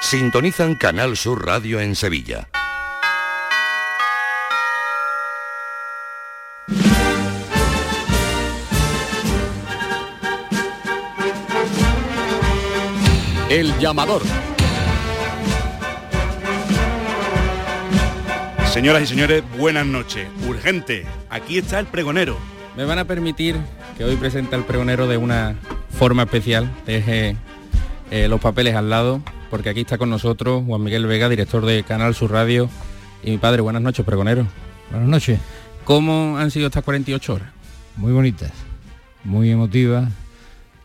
Sintonizan Canal Sur Radio en Sevilla. El llamador. Señoras y señores, buenas noches. Urgente, aquí está el pregonero. Me van a permitir que hoy presente al pregonero de una forma especial. Deje eh, los papeles al lado, porque aquí está con nosotros Juan Miguel Vega, director de Canal Sur Radio, y mi padre. Buenas noches, pregonero. Buenas noches. ¿Cómo han sido estas 48 horas? Muy bonitas, muy emotivas,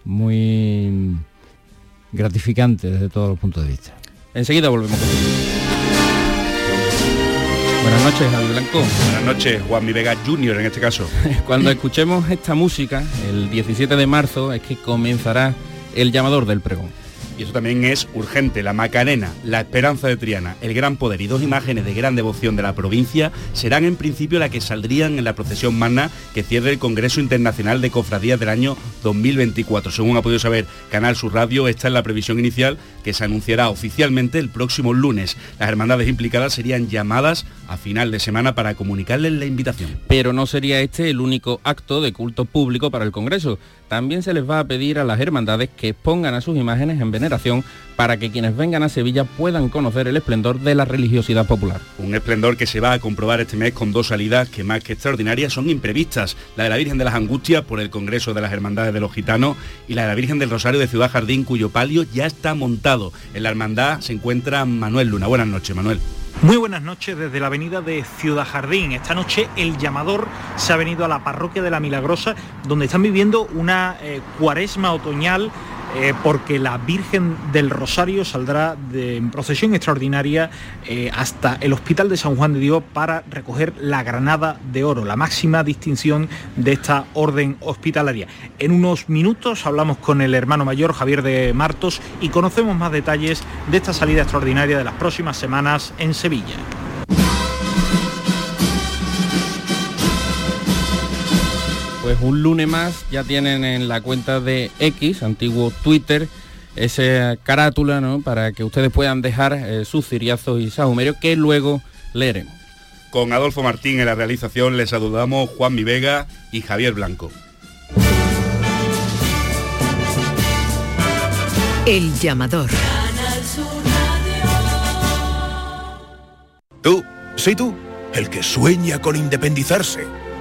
muy gratificantes desde todos los puntos de vista. Enseguida volvemos Buenas noches, Javi Blanco. Buenas noches, Juan Mi Vega Junior en este caso. Cuando escuchemos esta música, el 17 de marzo, es que comenzará el llamador del pregón. Y eso también es urgente. La Macarena, la Esperanza de Triana, el Gran Poder y dos imágenes de gran devoción de la provincia serán en principio las que saldrían en la procesión magna que cierre el Congreso Internacional de Cofradías del año 2024. Según ha podido saber Canal Sur Radio, esta es la previsión inicial que se anunciará oficialmente el próximo lunes. Las hermandades implicadas serían llamadas a final de semana para comunicarles la invitación. Pero no sería este el único acto de culto público para el Congreso. También se les va a pedir a las hermandades que pongan a sus imágenes en veneración para que quienes vengan a Sevilla puedan conocer el esplendor de la religiosidad popular. Un esplendor que se va a comprobar este mes con dos salidas que más que extraordinarias son imprevistas. La de la Virgen de las Angustias por el Congreso de las Hermandades de los Gitanos y la de la Virgen del Rosario de Ciudad Jardín cuyo palio ya está montado. En la hermandad se encuentra Manuel Luna. Buenas noches, Manuel. Muy buenas noches desde la avenida de Ciudad Jardín. Esta noche el llamador se ha venido a la parroquia de la Milagrosa, donde están viviendo una eh, cuaresma otoñal eh, porque la Virgen del Rosario saldrá de, en procesión extraordinaria eh, hasta el Hospital de San Juan de Dios para recoger la Granada de Oro, la máxima distinción de esta orden hospitalaria. En unos minutos hablamos con el hermano mayor Javier de Martos y conocemos más detalles de esta salida extraordinaria de las próximas semanas en Sevilla. Pues un lunes más ya tienen en la cuenta de X, antiguo Twitter, esa carátula, ¿no? Para que ustedes puedan dejar eh, sus ciriazos y sahumerios que luego leeremos. Con Adolfo Martín en la realización les saludamos Juan Mi Vega y Javier Blanco. El llamador. Tú, sí tú, el que sueña con independizarse.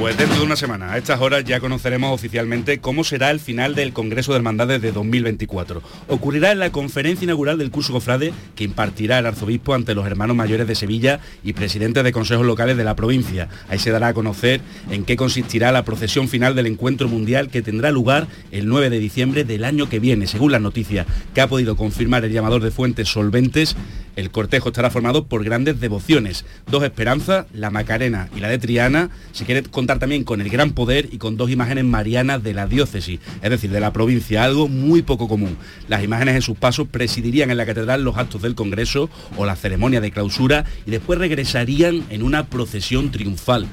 Pues dentro de una semana, a estas horas ya conoceremos oficialmente cómo será el final del Congreso de Hermandades de 2024. Ocurrirá en la conferencia inaugural del curso Cofrade que impartirá el arzobispo ante los hermanos mayores de Sevilla y presidentes de consejos locales de la provincia. Ahí se dará a conocer en qué consistirá la procesión final del encuentro mundial que tendrá lugar el 9 de diciembre del año que viene. Según las noticias que ha podido confirmar el llamador de fuentes solventes, el cortejo estará formado por grandes devociones, dos esperanzas, la Macarena y la de Triana. Se quiere contar también con el gran poder y con dos imágenes marianas de la diócesis, es decir, de la provincia, algo muy poco común. Las imágenes en sus pasos presidirían en la catedral los actos del Congreso o la ceremonia de clausura y después regresarían en una procesión triunfal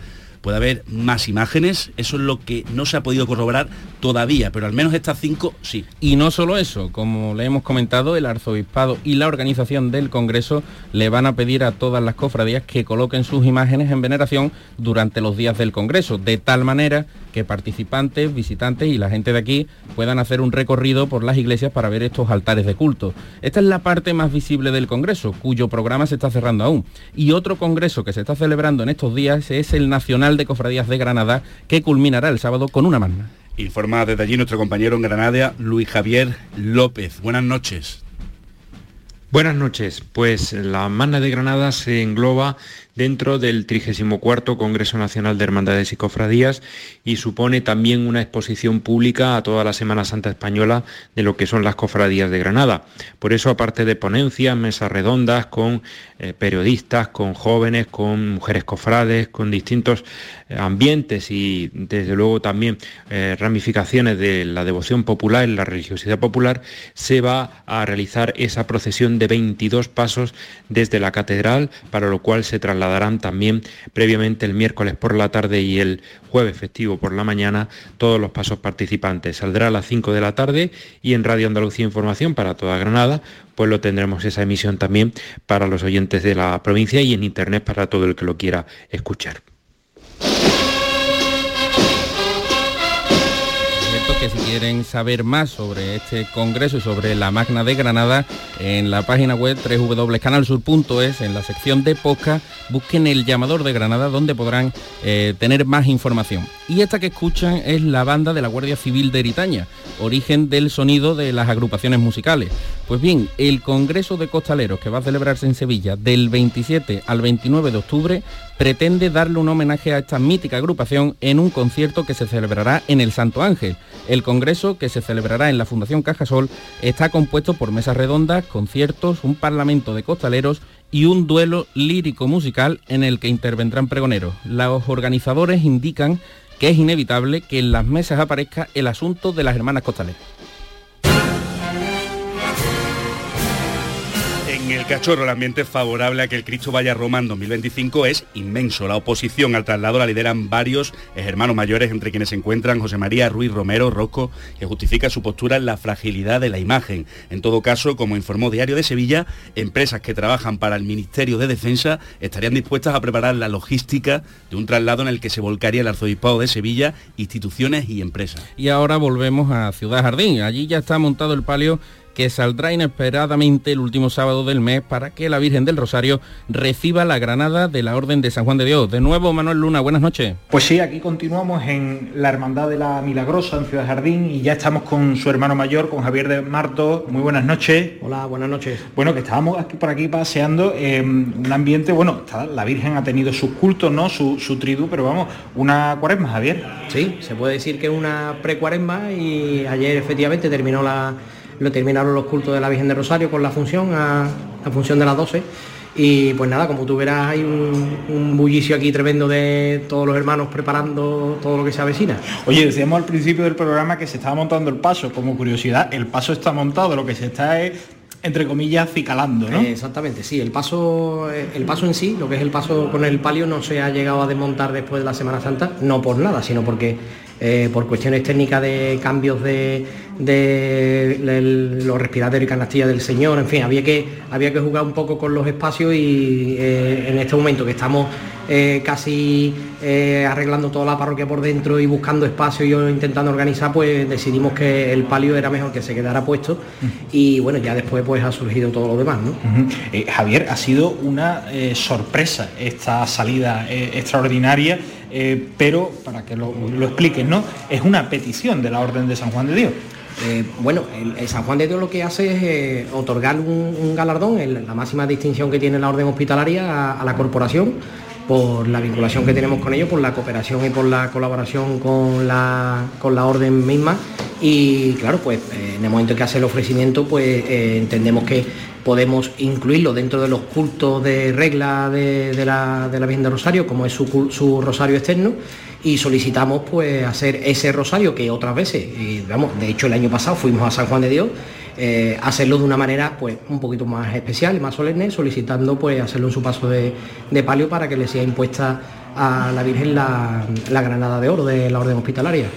puede haber más imágenes, eso es lo que no se ha podido corroborar todavía, pero al menos estas cinco sí. Y no solo eso, como le hemos comentado, el arzobispado y la organización del Congreso le van a pedir a todas las cofradías que coloquen sus imágenes en veneración durante los días del Congreso, de tal manera que participantes, visitantes y la gente de aquí puedan hacer un recorrido por las iglesias para ver estos altares de culto. Esta es la parte más visible del Congreso, cuyo programa se está cerrando aún. Y otro Congreso que se está celebrando en estos días es el Nacional de Cofradías de Granada, que culminará el sábado con una magna. Informa desde allí nuestro compañero en Granada, Luis Javier López. Buenas noches. Buenas noches. Pues la magna de Granada se engloba dentro del 34 Congreso Nacional de Hermandades y Cofradías y supone también una exposición pública a toda la Semana Santa Española de lo que son las cofradías de Granada. Por eso, aparte de ponencias, mesas redondas con eh, periodistas, con jóvenes, con mujeres cofrades, con distintos eh, ambientes y desde luego también eh, ramificaciones de la devoción popular, la religiosidad popular, se va a realizar esa procesión de 22 pasos desde la catedral, para lo cual se trasladarán también previamente el miércoles por la tarde y el jueves festivo por la mañana todos los pasos participantes. Saldrá a las 5 de la tarde y en Radio Andalucía Información para toda Granada, pues lo tendremos esa emisión también para los oyentes de la provincia y en internet para todo el que lo quiera escuchar. Que si quieren saber más sobre este congreso y sobre la Magna de Granada, en la página web www.canalsur.es, en la sección de podcast, busquen el llamador de Granada donde podrán eh, tener más información. Y esta que escuchan es la banda de la Guardia Civil de Eritaña, origen del sonido de las agrupaciones musicales. Pues bien, el Congreso de Costaleros que va a celebrarse en Sevilla del 27 al 29 de octubre pretende darle un homenaje a esta mítica agrupación en un concierto que se celebrará en el Santo Ángel. El congreso, que se celebrará en la Fundación Cajasol, está compuesto por mesas redondas, conciertos, un parlamento de costaleros y un duelo lírico-musical en el que intervendrán pregoneros. Los organizadores indican que es inevitable que en las mesas aparezca el asunto de las hermanas costaleras. En el cachorro el ambiente favorable a que el Cristo vaya a Roma en 2025 es inmenso. La oposición al traslado la lideran varios hermanos mayores, entre quienes se encuentran José María Ruiz Romero Rosco, que justifica su postura en la fragilidad de la imagen. En todo caso, como informó Diario de Sevilla, empresas que trabajan para el Ministerio de Defensa estarían dispuestas a preparar la logística de un traslado en el que se volcaría el Arzobispado de Sevilla, instituciones y empresas. Y ahora volvemos a Ciudad Jardín. Allí ya está montado el palio que saldrá inesperadamente el último sábado del mes para que la Virgen del Rosario reciba la granada de la Orden de San Juan de Dios. De nuevo, Manuel Luna, buenas noches. Pues sí, aquí continuamos en la Hermandad de la Milagrosa en Ciudad Jardín y ya estamos con su hermano mayor, con Javier de Marto. Muy buenas noches. Hola, buenas noches. Bueno, que estábamos aquí por aquí paseando en un ambiente, bueno, la Virgen ha tenido sus cultos, ¿no? Su, su tridu, pero vamos, una cuaresma, Javier. Sí, se puede decir que es una pre-cuaresma y ayer efectivamente terminó la lo terminaron los cultos de la Virgen de Rosario con la función, a, la función de las 12. Y pues nada, como tú verás, hay un, bullicio aquí tremendo de todos los hermanos preparando todo lo que se avecina. Oye, decíamos al principio del programa que se estaba montando el paso. Como curiosidad, el paso está montado, lo que se está es entre comillas, cicalando, ¿no? exactamente, sí. El paso, el paso en sí, lo que es el paso con el palio, no se ha llegado a desmontar después de la Semana Santa, no por nada, sino porque eh, por cuestiones técnicas de cambios de, los respiratorios y canastillas del Señor, en fin, había que, había que jugar un poco con los espacios y eh, en este momento que estamos eh, casi arreglando toda la parroquia por dentro y buscando espacio y intentando organizar, pues decidimos que el palio era mejor que se quedara puesto y bueno, ya después pues ha surgido todo lo demás. ¿no? Javier, ha sido una sorpresa esta salida extraordinaria eh, pero para que lo, expliquen, ¿no? Es una petición de la Orden de San Juan de Dios. Eh, bueno, el, San Juan de Dios lo que hace es eh, otorgar un, galardón, la máxima distinción que tiene la orden hospitalaria a, la corporación por la vinculación que tenemos con ellos, por la cooperación y por la colaboración con la, con la orden misma. Y claro, pues en el momento en que hace el ofrecimiento, pues entendemos que podemos incluirlo dentro de los cultos de regla de, la, de Virgen de Rosario, como es su, rosario externo, y solicitamos pues hacer ese rosario que otras veces, y, de hecho el año pasado fuimos a San Juan de Dios, eh, hacerlo de una manera pues un poquito más especial y más solemne, solicitando pues hacerlo en su paso de, palio para que le sea impuesta a la Virgen la, granada de oro de la orden hospitalaria.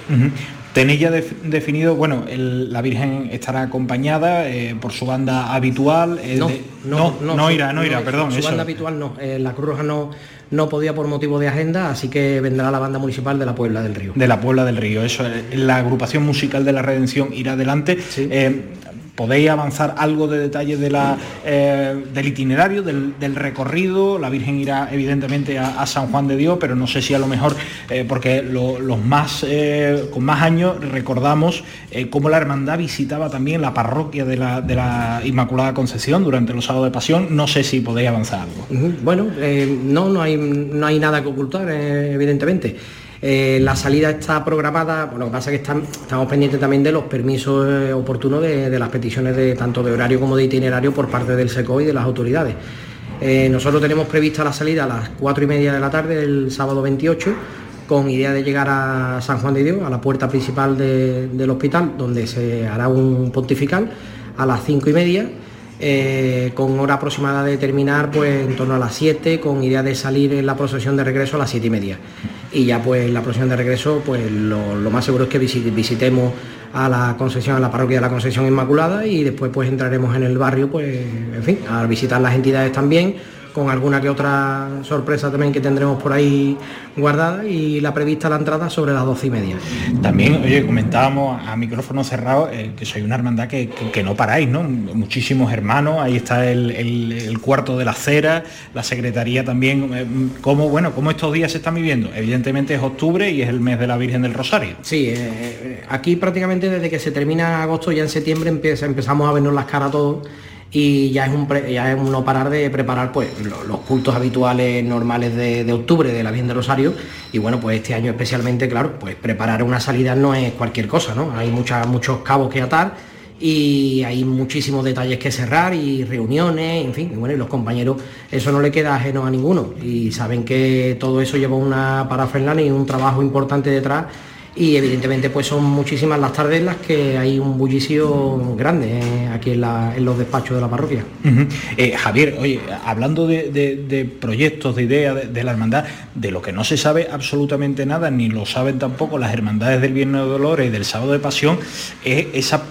Tenéis ya definido, bueno, la Virgen estará acompañada eh, por su banda habitual. no, no, no, irá, no irá, perdón. Su banda habitual no, eh, la Cruz Roja no, no podía por motivo de agenda, así que vendrá la banda municipal de la Puebla del Río. De la Puebla del Río, eso, la agrupación musical de la Redención irá adelante. Podéis avanzar algo de detalle eh, del itinerario, del, recorrido. La Virgen irá evidentemente a, San Juan de Dios, pero no sé si a lo mejor, eh, porque los más con más años recordamos cómo la hermandad visitaba también la parroquia de la, de la Inmaculada Concepción durante los sábados de Pasión. No sé si podéis avanzar algo. Bueno, no, no hay, no hay nada que ocultar, evidentemente. Eh, la salida está programada, lo que pasa es que estamos pendientes también de los permisos eh, oportunos de, las peticiones de tanto de horario como de itinerario por parte del SECO y de las autoridades. Eh, nosotros tenemos prevista la salida a las 4 y media de la tarde el sábado 28 con idea de llegar a San Juan de Dios, a la puerta principal del hospital, donde se hará un pontifical a las 5 y media con hora aproximada de terminar pues en torno a las 7, con idea de salir en la procesión de regreso a las 7 y media. Y ya pues la procesión de regreso, pues lo, más seguro es que visitemos a la concesión, a la parroquia de la Concesión Inmaculada y después pues entraremos en el barrio, pues en fin, a visitar las entidades también con alguna que otra sorpresa también que tendremos por ahí guardada y la prevista la entrada sobre las doce y media. También, oye, comentábamos a micrófono cerrado eh, que soy una hermandad que, no paráis, ¿no? Muchísimos hermanos, ahí está el, cuarto de la cera, la secretaría también, eh, ¿cómo, bueno, cómo estos días se están viviendo? Evidentemente es octubre y es el mes de la Virgen del Rosario. Sí, eh, aquí prácticamente desde que se termina agosto, ya en septiembre empezamos a vernos las caras todos y ya es un, ya es no parar de preparar pues los, cultos habituales normales de, octubre de la Virgen de Rosario. Y bueno pues este año especialmente claro pues preparar una salida no es cualquier cosa no hay muchas, muchos cabos que atar y hay muchísimos detalles que cerrar y reuniones, en fin, y bueno, y los compañeros eso no le queda ajeno a ninguno. Y saben que todo eso lleva una parafernalia y un trabajo importante detrás y evidentemente pues son muchísimas las tardes en las que hay un bullicio grande eh, aquí en, los despachos de la parroquia. Eh, Javier, oye, hablando de, proyectos, de ideas de, la hermandad, de lo que no se sabe absolutamente nada, ni lo saben tampoco las hermandades del Viernes de Dolores y del Sábado de Pasión, es esa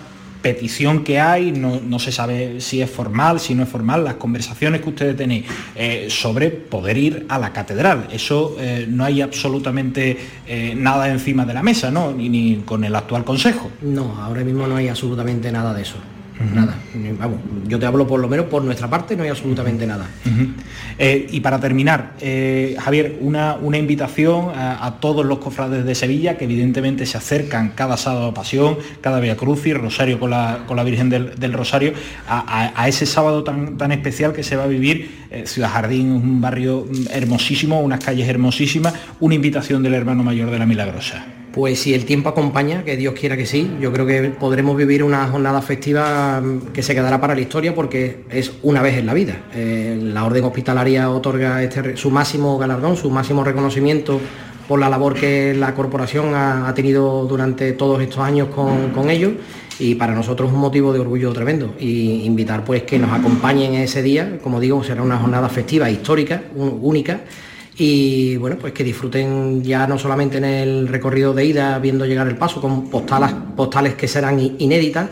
petición que hay, no, se sabe si es formal, si no es formal, las conversaciones que ustedes tenéis eh, sobre poder ir a la catedral. Eso eh, no hay absolutamente eh, nada encima de la mesa, ¿no? ni con el actual consejo. No, ahora mismo no hay absolutamente nada de eso. Nada, vamos, yo te hablo por lo menos por nuestra parte, no hay absolutamente nada. Eh, y para terminar, eh, Javier, una, una invitación a, todos los cofrades de Sevilla que evidentemente se acercan cada sábado a Pasión, cada Via Crucis, Rosario con la, con la Virgen del, Rosario, a, ese sábado tan, tan especial que se va a vivir. Eh, Ciudad Jardín, un barrio hermosísimo, unas calles hermosísimas, una invitación del hermano mayor de la Milagrosa. Pues si el tiempo acompaña, que Dios quiera que sí, yo creo que podremos vivir una jornada festiva mm, que se quedará para la historia porque es una vez en la vida. Eh, la Orden Hospitalaria otorga este, su máximo galardón, su máximo reconocimiento por la labor que la corporación ha, tenido durante todos estos años con, ellos y para nosotros es un motivo de orgullo tremendo y invitar pues que nos acompañen ese día, como digo, será una jornada festiva histórica, única y bueno, pues que disfruten ya no solamente en el recorrido de ida viendo llegar el paso con postales, postales que serán inéditas,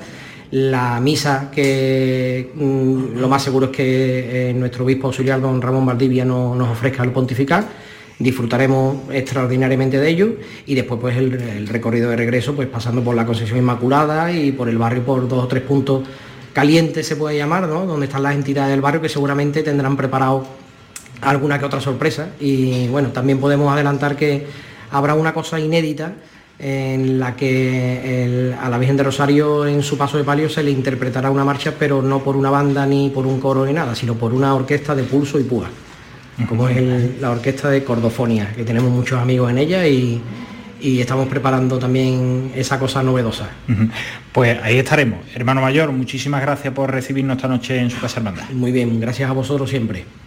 la misa que mm, lo más seguro es que eh, nuestro obispo auxiliar don Ramón Valdivia nos ofrezca el pontificar, disfrutaremos extraordinariamente de ello y después pues el, recorrido de regreso pues pasando por la Concesión Inmaculada y por el barrio por dos o tres puntos calientes se puede llamar, ¿no? donde están las entidades del barrio que seguramente tendrán preparado alguna que otra sorpresa y bueno, también podemos adelantar que habrá una cosa inédita en la que a la Virgen de Rosario en su paso de palio se le interpretará una marcha, pero no por una banda ni por un coro ni nada, sino por una orquesta de pulso y púa, como es la orquesta de Cordofonia, que tenemos muchos amigos en ella y, estamos preparando también esa cosa novedosa. Pues ahí estaremos. Hermano Mayor, muchísimas gracias por recibirnos esta noche en su casa hermandad. Muy bien, gracias a vosotros siempre.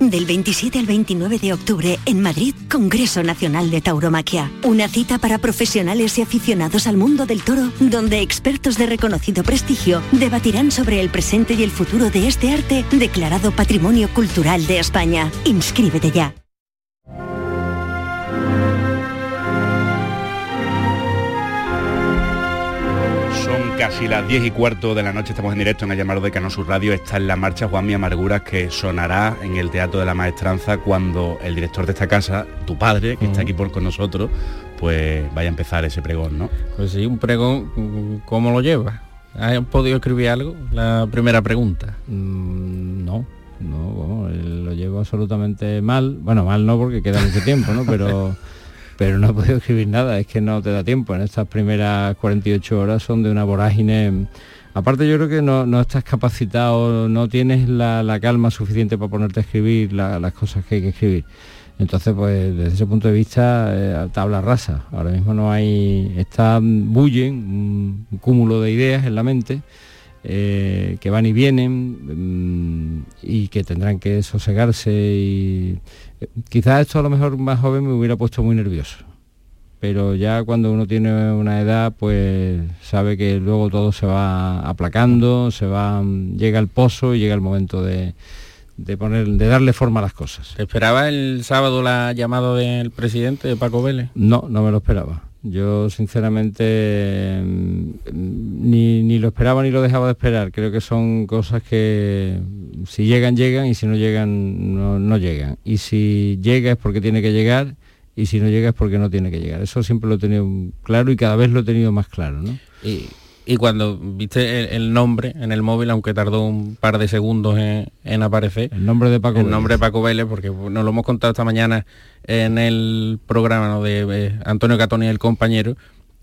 Del 27 al 29 de octubre en Madrid, Congreso Nacional de Tauromaquia. Una cita para profesionales y aficionados al mundo del toro, donde expertos de reconocido prestigio debatirán sobre el presente y el futuro de este arte declarado Patrimonio Cultural de España. Inscríbete ya. Casi las 10 y cuarto de la noche, estamos en directo en el llamado de Canal Sur Radio. Está en la marcha Juan Mi Amarguras que sonará en el Teatro de la Maestranza cuando el director de esta casa, tu padre, que está aquí por con nosotros, pues vaya a empezar ese pregón, ¿no? Pues sí, un pregón, ¿cómo lo lleva? ¿Has podido escribir algo? La primera pregunta. Mm, no, no, bueno, lo llevo absolutamente mal. Bueno, mal no porque queda mucho tiempo, ¿no? Pero pero no he podido escribir nada, es que no te da tiempo. En estas primeras 48 horas son de una vorágine. Aparte yo creo que no, estás capacitado, no tienes la, calma suficiente para ponerte a escribir las cosas que hay que escribir. Entonces, pues desde ese punto de vista, eh, tabla rasa. Ahora mismo no hay, está, bullen un, cúmulo de ideas en la mente eh, que van y vienen mm, y que tendrán que sosegarse y Quizás esto a lo mejor más joven me hubiera puesto muy nervioso, pero ya cuando uno tiene una edad, pues sabe que luego todo se va aplacando, se va, llega el pozo y llega el momento de, poner, de darle forma a las cosas. esperaba el sábado la llamada del presidente de Paco Vélez? No, no me lo esperaba. Yo sinceramente mm, ni, lo esperaba ni lo dejaba de esperar. Creo que son cosas que si llegan, llegan y si no llegan, no, llegan. Y si llega es porque tiene que llegar y si no llega es porque no tiene que llegar. Eso siempre lo he tenido claro y cada vez lo he tenido más claro. ¿no? Cuando viste el, nombre en el móvil, aunque tardó un par de segundos en, aparecer. El nombre de Paco El nombre de Paco Vélez, porque nos lo hemos contado esta mañana en el programa de eh, Antonio Catoni y el compañero,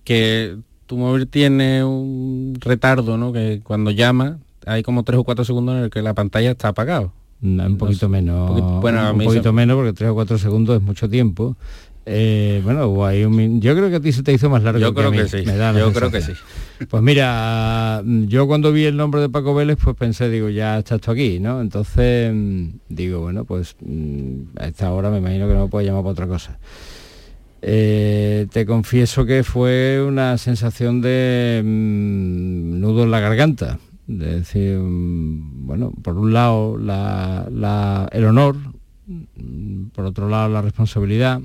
que tu móvil tiene un retardo, ¿no? Que cuando llama hay como tres o cuatro segundos en el que la pantalla está apagado. un poquito menos. bueno, un poquito menos porque tres o cuatro segundos es mucho tiempo. Eh, bueno, yo creo que a ti se te hizo más largo. Yo creo que, sí. yo creo que sí. Pues mira, yo cuando vi el nombre de Paco Vélez, pues pensé, digo, ya está esto aquí, ¿no? Entonces, mm, digo, bueno, pues mm, a esta hora me imagino que no me puede llamar para otra cosa. Eh, te confieso que fue una sensación de mm, nudo en la garganta. De decir, bueno, por un lado el honor, por otro lado la responsabilidad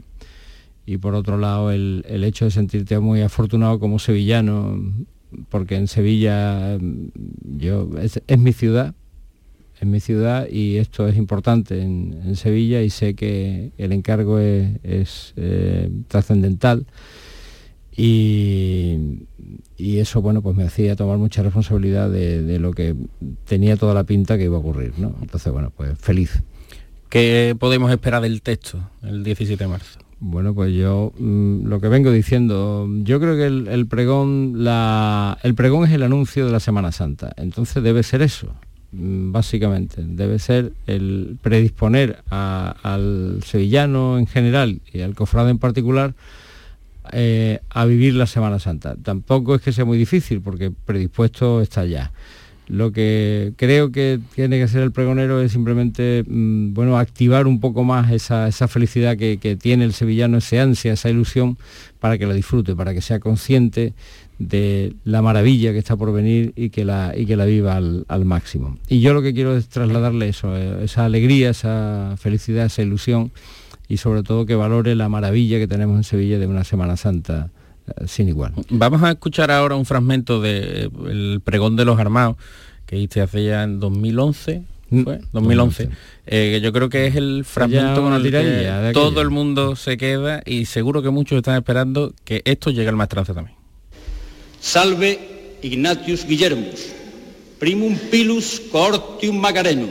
y por otro lado el, hecho de sentirte muy afortunado como sevillano, porque en Sevilla yo es, mi ciudad, es mi ciudad y esto es importante en, Sevilla y sé que el encargo es, eh, trascendental y, eso bueno pues me hacía tomar mucha responsabilidad de, de, lo que tenía toda la pinta que iba a ocurrir, ¿no? Entonces bueno pues feliz. ¿Qué podemos esperar del texto el 17 de marzo? Bueno, pues yo mm, lo que vengo diciendo, yo creo que el, pregón, el pregón es el anuncio de la Semana Santa, entonces debe ser eso, mm, básicamente, debe ser el predisponer al sevillano en general y al cofrado en particular eh, a vivir la Semana Santa. Tampoco es que sea muy difícil porque predispuesto está ya. Lo que creo que tiene que hacer el pregonero es simplemente mm, bueno, activar un poco más esa, felicidad que, tiene el sevillano, esa ansia, esa ilusión, para que la disfrute, para que sea consciente de la maravilla que está por venir y que la, y que la viva al, máximo. Y yo lo que quiero es trasladarle eso, eh, esa alegría, esa felicidad, esa ilusión y sobre todo que valore la maravilla que tenemos en Sevilla de una Semana Santa sin igual. Vamos a escuchar ahora un fragmento del el pregón de los armados que hice hace ya en 2011, mm, ¿fue? 2011, eh, que yo creo que es el fragmento con el que todo el mundo se queda y seguro que muchos están esperando que esto llegue al maestranza también. Salve Ignatius Guillermus, primum pilus coortium magarenum,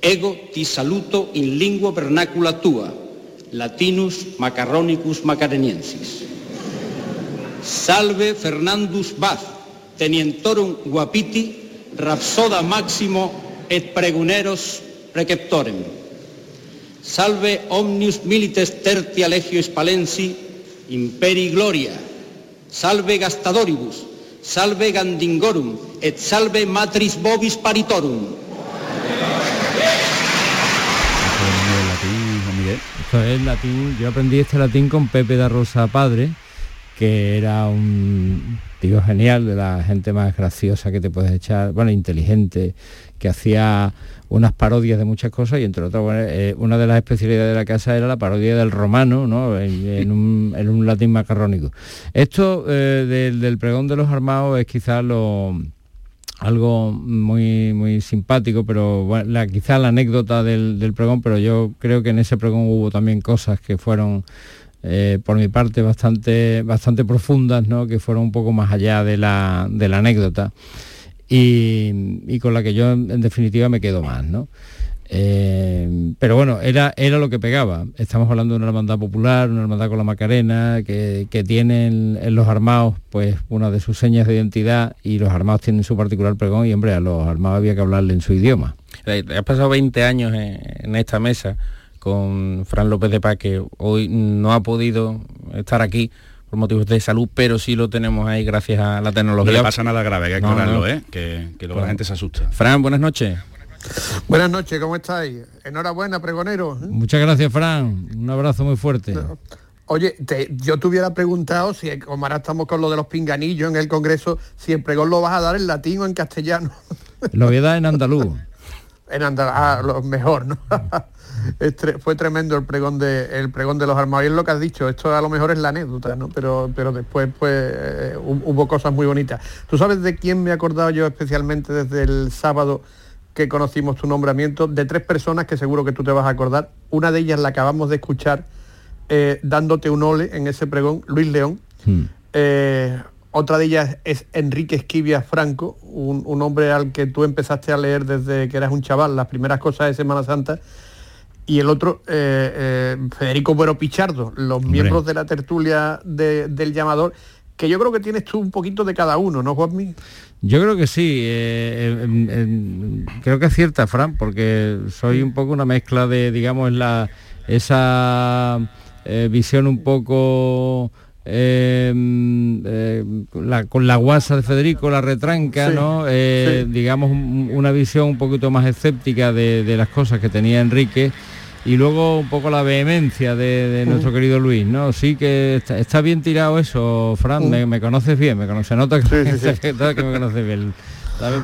ego ti saluto in lingua vernacula tua, latinus macarronicus macareniensis. Salve Fernandus Baz, tenientorum guapiti, rapsoda máximo et preguneros preceptorem. Salve omnius milites tertia legio spalensi, imperi gloria. Salve gastadoribus, salve gandingorum, et salve matris bobis paritorum. ¿eh? Esto es latín, yo aprendí este latín con Pepe da Rosa Padre, que era un tío genial, de la gente más graciosa que te puedes echar, bueno, inteligente, que hacía unas parodias de muchas cosas y entre otras, eh, una de las especialidades de la casa era la parodia del romano, ¿no? en, un, latín macarrónico. Esto eh, del, pregón de los armados es quizás lo algo muy muy simpático, pero bueno, la, quizá la anécdota del, pregón, pero yo creo que en ese pregón hubo también cosas que fueron eh, por mi parte bastante bastante profundas, ¿no? que fueron un poco más allá de la, de la anécdota y, con la que yo en, definitiva me quedo más, ¿no? Eh, pero bueno, era, era lo que pegaba. Estamos hablando de una hermandad popular, una hermandad con la Macarena, que, que tienen en los armados pues una de sus señas de identidad y los armados tienen su particular pregón y hombre, a los armados había que hablarle en su idioma. Has pasado 20 años en, esta mesa con Fran López de Paz, que hoy no ha podido estar aquí por motivos de salud, pero sí lo tenemos ahí gracias a la tecnología. No le pasa nada grave, que hay que no, ¿eh? que, luego la gente se asusta. Fran, buenas noches. Buenas noches, ¿cómo estáis? Enhorabuena, pregonero. Muchas gracias, Fran. Un abrazo muy fuerte. Oye, yo te hubiera preguntado si, como ahora estamos con lo de los pinganillos en el Congreso, si el pregón lo vas a dar en latín o en castellano. Lo voy a dar en andaluz. En andaluz, ah, lo mejor, ¿no? fue tremendo el pregón de el pregón de los armados y es lo que has dicho esto a lo mejor es la anécdota no pero pero después pues eh, hubo cosas muy bonitas. Tú sabes de quién me he acordado yo especialmente desde el sábado que conocimos tu nombramiento de tres personas que seguro que tú te vas a acordar. Una de ellas la acabamos de escuchar eh, dándote un ole en ese pregón Luis León. Hmm. eh, otra de ellas es Enrique Esquivia Franco, un, un, hombre al que tú empezaste a leer desde que eras un chaval, las primeras cosas de Semana Santa, y el otro, eh, eh, Federico Buero Pichardo, los miembros de la tertulia del llamador, que yo creo que tienes tú un poquito de cada uno, ¿no, Juanmi? Yo creo que sí, eh, creo que es cierta, Fran, porque soy un poco una mezcla de, digamos, la, esa visión un poco Em, eh, con la guasa de Federico, la retranca, ¿no? Eh, digamos una visión un poquito más escéptica de, las cosas que tenía Enrique y luego un poco la vehemencia de, nuestro querido Luis, ¿no? Sí que está, bien tirado eso, Fran, me, conoces bien, me conoce, nota que, me conoces bien.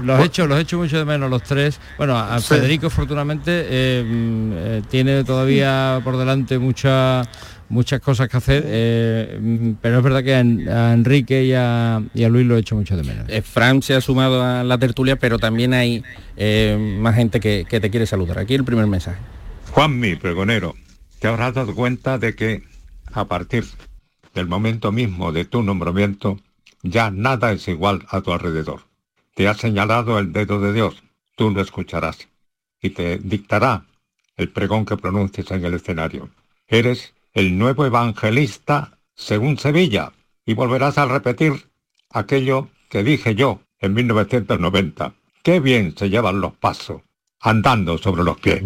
Los hechos, los hecho mucho de menos los tres. Bueno, a Federico, afortunadamente, eh, tiene todavía por delante mucha muchas cosas que hacer, eh, pero es verdad que a, Enrique y a, Luis lo he hecho mucho de menos. Eh, Fran se ha sumado a la tertulia, pero también hay eh, más gente que, te quiere saludar. Aquí el primer mensaje. Juanmi, pregonero, te habrás dado cuenta de que a partir del momento mismo de tu nombramiento, ya nada es igual a tu alrededor. Te ha señalado el dedo de Dios, tú lo escucharás y te dictará el pregón que pronuncies en el escenario. Eres el nuevo evangelista según Sevilla, y volverás a repetir aquello que dije yo en 1990. Qué bien se llevan los pasos, andando sobre los pies.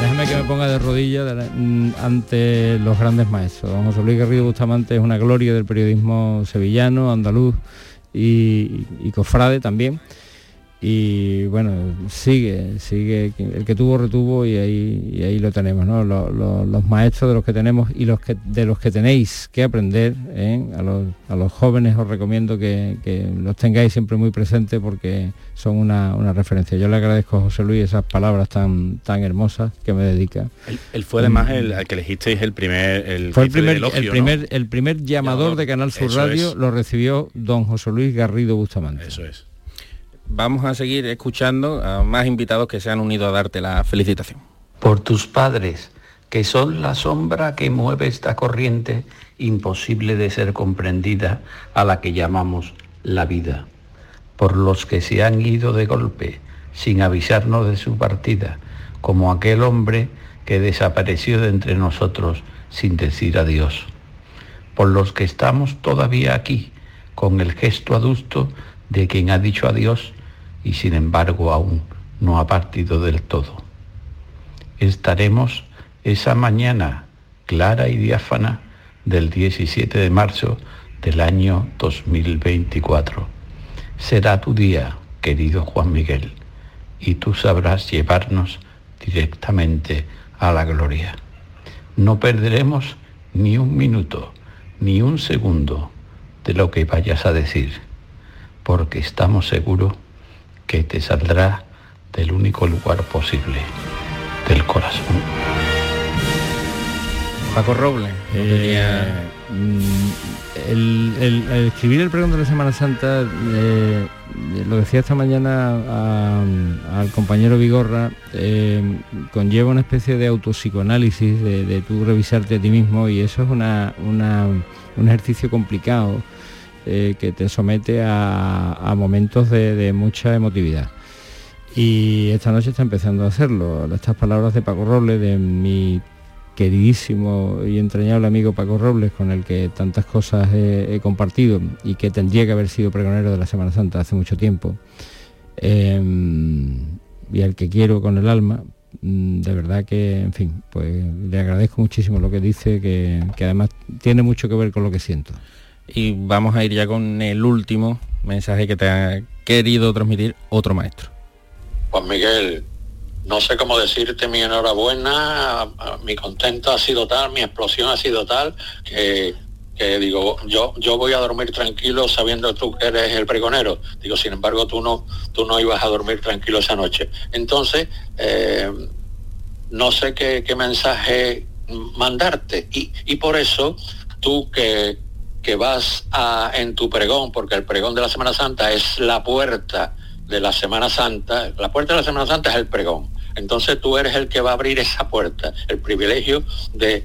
Déjame que me ponga de rodillas mm, ante los grandes maestros. Don José Luis Garrido Bustamante es una gloria del periodismo sevillano, andaluz y, y cofrade también y bueno, sigue, sigue, el que tuvo retuvo y ahí, ahí lo tenemos, ¿no? Los, maestros de los que tenemos y los que, de los que tenéis que aprender, ¿eh? a, los, jóvenes os recomiendo que, los tengáis siempre muy presentes porque son una, referencia. Yo le agradezco a José Luis esas palabras tan, tan hermosas que me dedica. Él, fue además el al que elegisteis el primer el fue el primer, el primer, el primer llamador, de Canal Sur Radio lo recibió don José Luis Garrido Bustamante. Eso es vamos a seguir escuchando a más invitados que se han unido a darte la felicitación. Por tus padres, que son la sombra que mueve esta corriente imposible de ser comprendida a la que llamamos la vida. Por los que se han ido de golpe, sin avisarnos de su partida, como aquel hombre que desapareció de entre nosotros sin decir adiós. Por los que estamos todavía aquí, con el gesto adusto de quien ha dicho adiós y sin embargo aún no ha partido del todo. Estaremos esa mañana clara y diáfana del 17 de marzo del año 2024. Será tu día, querido Juan Miguel, y tú sabrás llevarnos directamente a la gloria. No perderemos ni un minuto, ni un segundo de lo que vayas a decir, porque estamos seguros que te saldrá del único lugar posible, del corazón. Paco Robles. Eh, mm, el, el- el escribir el pregón de la Semana Santa, eh, lo decía esta mañana a- al compañero Vigorra, eh, conlleva una especie de autopsicoanálisis, de, de tú revisarte a ti mismo y eso es una, una- un ejercicio complicado eh, que te somete a, momentos de, mucha emotividad. Y esta noche está empezando a hacerlo. Estas palabras de Paco Robles, de mi queridísimo y entrañable amigo Paco Robles, con el que tantas cosas he, compartido y que tendría que haber sido pregonero de la Semana Santa hace mucho tiempo, eh, y al que quiero con el alma, mm, de verdad que, en fin, pues le agradezco muchísimo lo que dice, que, que además tiene mucho que ver con lo que siento. Y vamos a ir ya con el último mensaje que te ha querido transmitir otro maestro. Juan Miguel, no sé cómo decirte mi enhorabuena, mi contento ha sido tal, mi explosión ha sido tal, que, que digo, yo, yo voy a dormir tranquilo sabiendo tú que eres el pregonero. Digo, sin embargo, tú no, tú no ibas a dormir tranquilo esa noche. Entonces, eh, no sé qué, qué mensaje mandarte. Y, y por eso, tú que, que vas a, en tu pregón, porque el pregón de la Semana Santa es la puerta de la Semana Santa, la puerta de la Semana Santa es el pregón. Entonces tú eres el que va a abrir esa puerta, el privilegio de,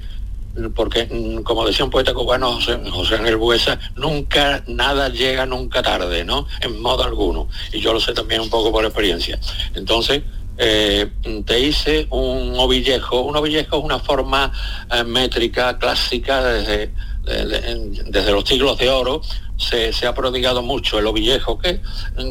porque mm, como decía un poeta cubano, José, José Ángel Buesa, nunca nada llega nunca tarde, ¿no? En modo alguno. Y yo lo sé también un poco por experiencia. Entonces, eh, te hice un ovillejo. Un ovillejo es una forma eh, métrica clásica desde, de- de- desde los siglos de oro. Se, se ha prodigado mucho el ovillejo que,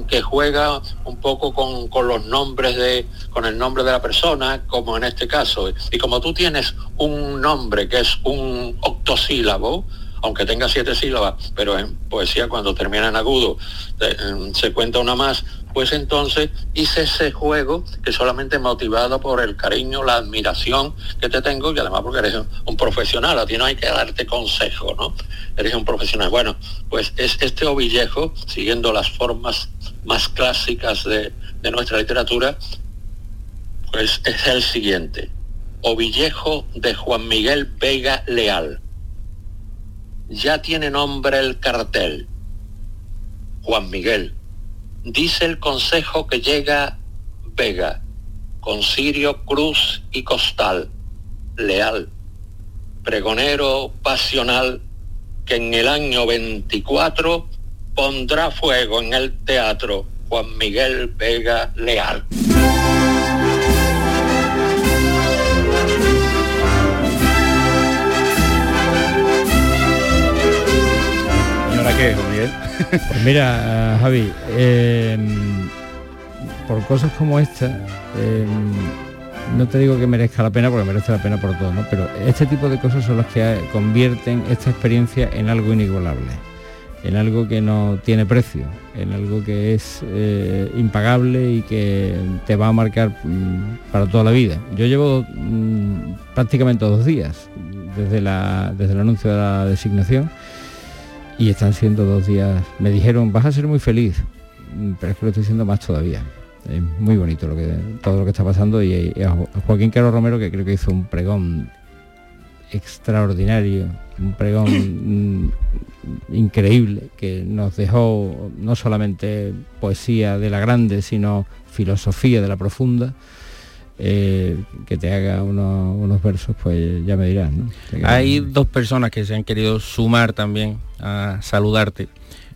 que juega un poco con, con los nombres de, con el nombre de la persona, como en este caso. Y como tú tienes un nombre que es un octosílabo, aunque tenga siete sílabas, pero en poesía cuando termina en agudo eh, se cuenta una más, pues entonces hice ese juego que solamente motivado por el cariño, la admiración que te tengo y además porque eres un, profesional, a ti no hay que darte consejo, ¿no? Eres un profesional. Bueno, pues es este ovillejo, siguiendo las formas más clásicas de, de nuestra literatura, pues es el siguiente. Ovillejo de Juan Miguel Vega Leal. Ya tiene nombre el cartel. Juan Miguel. Dice el consejo que llega Vega, con Sirio Cruz y Costal, leal, pregonero pasional, que en el año 24 pondrá fuego en el teatro Juan Miguel Vega Leal. Pues mira, eh, Javi, eh, por cosas como esta, eh, no te digo que merezca la pena, porque merece la pena por todo, ¿no? Pero este tipo de cosas son las que eh, convierten esta experiencia en algo inigualable, en algo que no tiene precio, en algo que es eh, impagable y que te va a marcar mm, para toda la vida. Yo llevo mm, prácticamente dos días desde, la, desde el anuncio de la designación y están siendo dos días. Me dijeron, vas a ser muy feliz, Mm, pero es que lo estoy siendo más todavía. Es muy bonito lo que, todo lo que está pasando y, a Joaquín Caro Romero, que creo que hizo un pregón extraordinario, un pregón mm, increíble, que nos dejó no solamente poesía de la grande, sino filosofía de la profunda. Eh, que te haga unos, unos versos, pues ya me dirás, ¿no? Te quedan- Hay dos personas que se han querido sumar también a saludarte.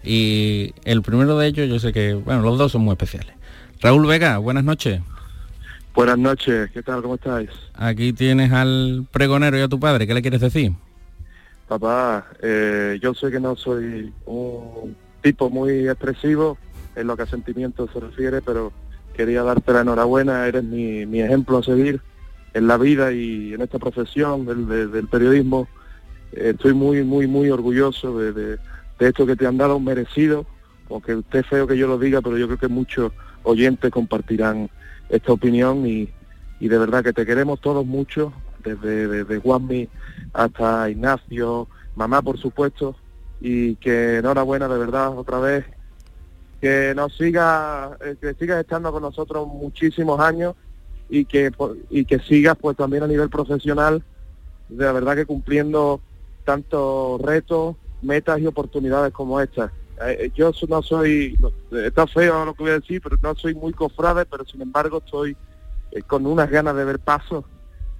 Y el primero de ellos, yo sé que, bueno, los dos son muy especiales. Raúl Vega, buenas noches. Buenas noches, ¿qué tal? ¿Cómo estáis? Aquí tienes al pregonero y a tu padre, ¿qué le quieres decir? Papá, eh, yo sé que no soy un tipo muy expresivo en lo que a sentimientos se refiere, pero quería darte la enhorabuena, eres mi, mi ejemplo a seguir en la vida y en esta profesión del, de- del periodismo. Eh, estoy muy, muy, muy orgulloso de, de- de esto que te han dado merecido, aunque usted es feo que yo lo diga, pero yo creo que muchos oyentes compartirán esta opinión y, y de verdad que te queremos todos mucho, desde, desde Juanmi hasta Ignacio, mamá por supuesto, y que enhorabuena de verdad otra vez, que nos siga, eh, que sigas estando con nosotros muchísimos años y que y que sigas pues también a nivel profesional, de verdad que cumpliendo tantos retos, metas y oportunidades como estas. Eh, eh, yo no soy, está feo lo que voy a decir, pero no soy muy cofrade, pero sin embargo estoy con unas ganas de ver pasos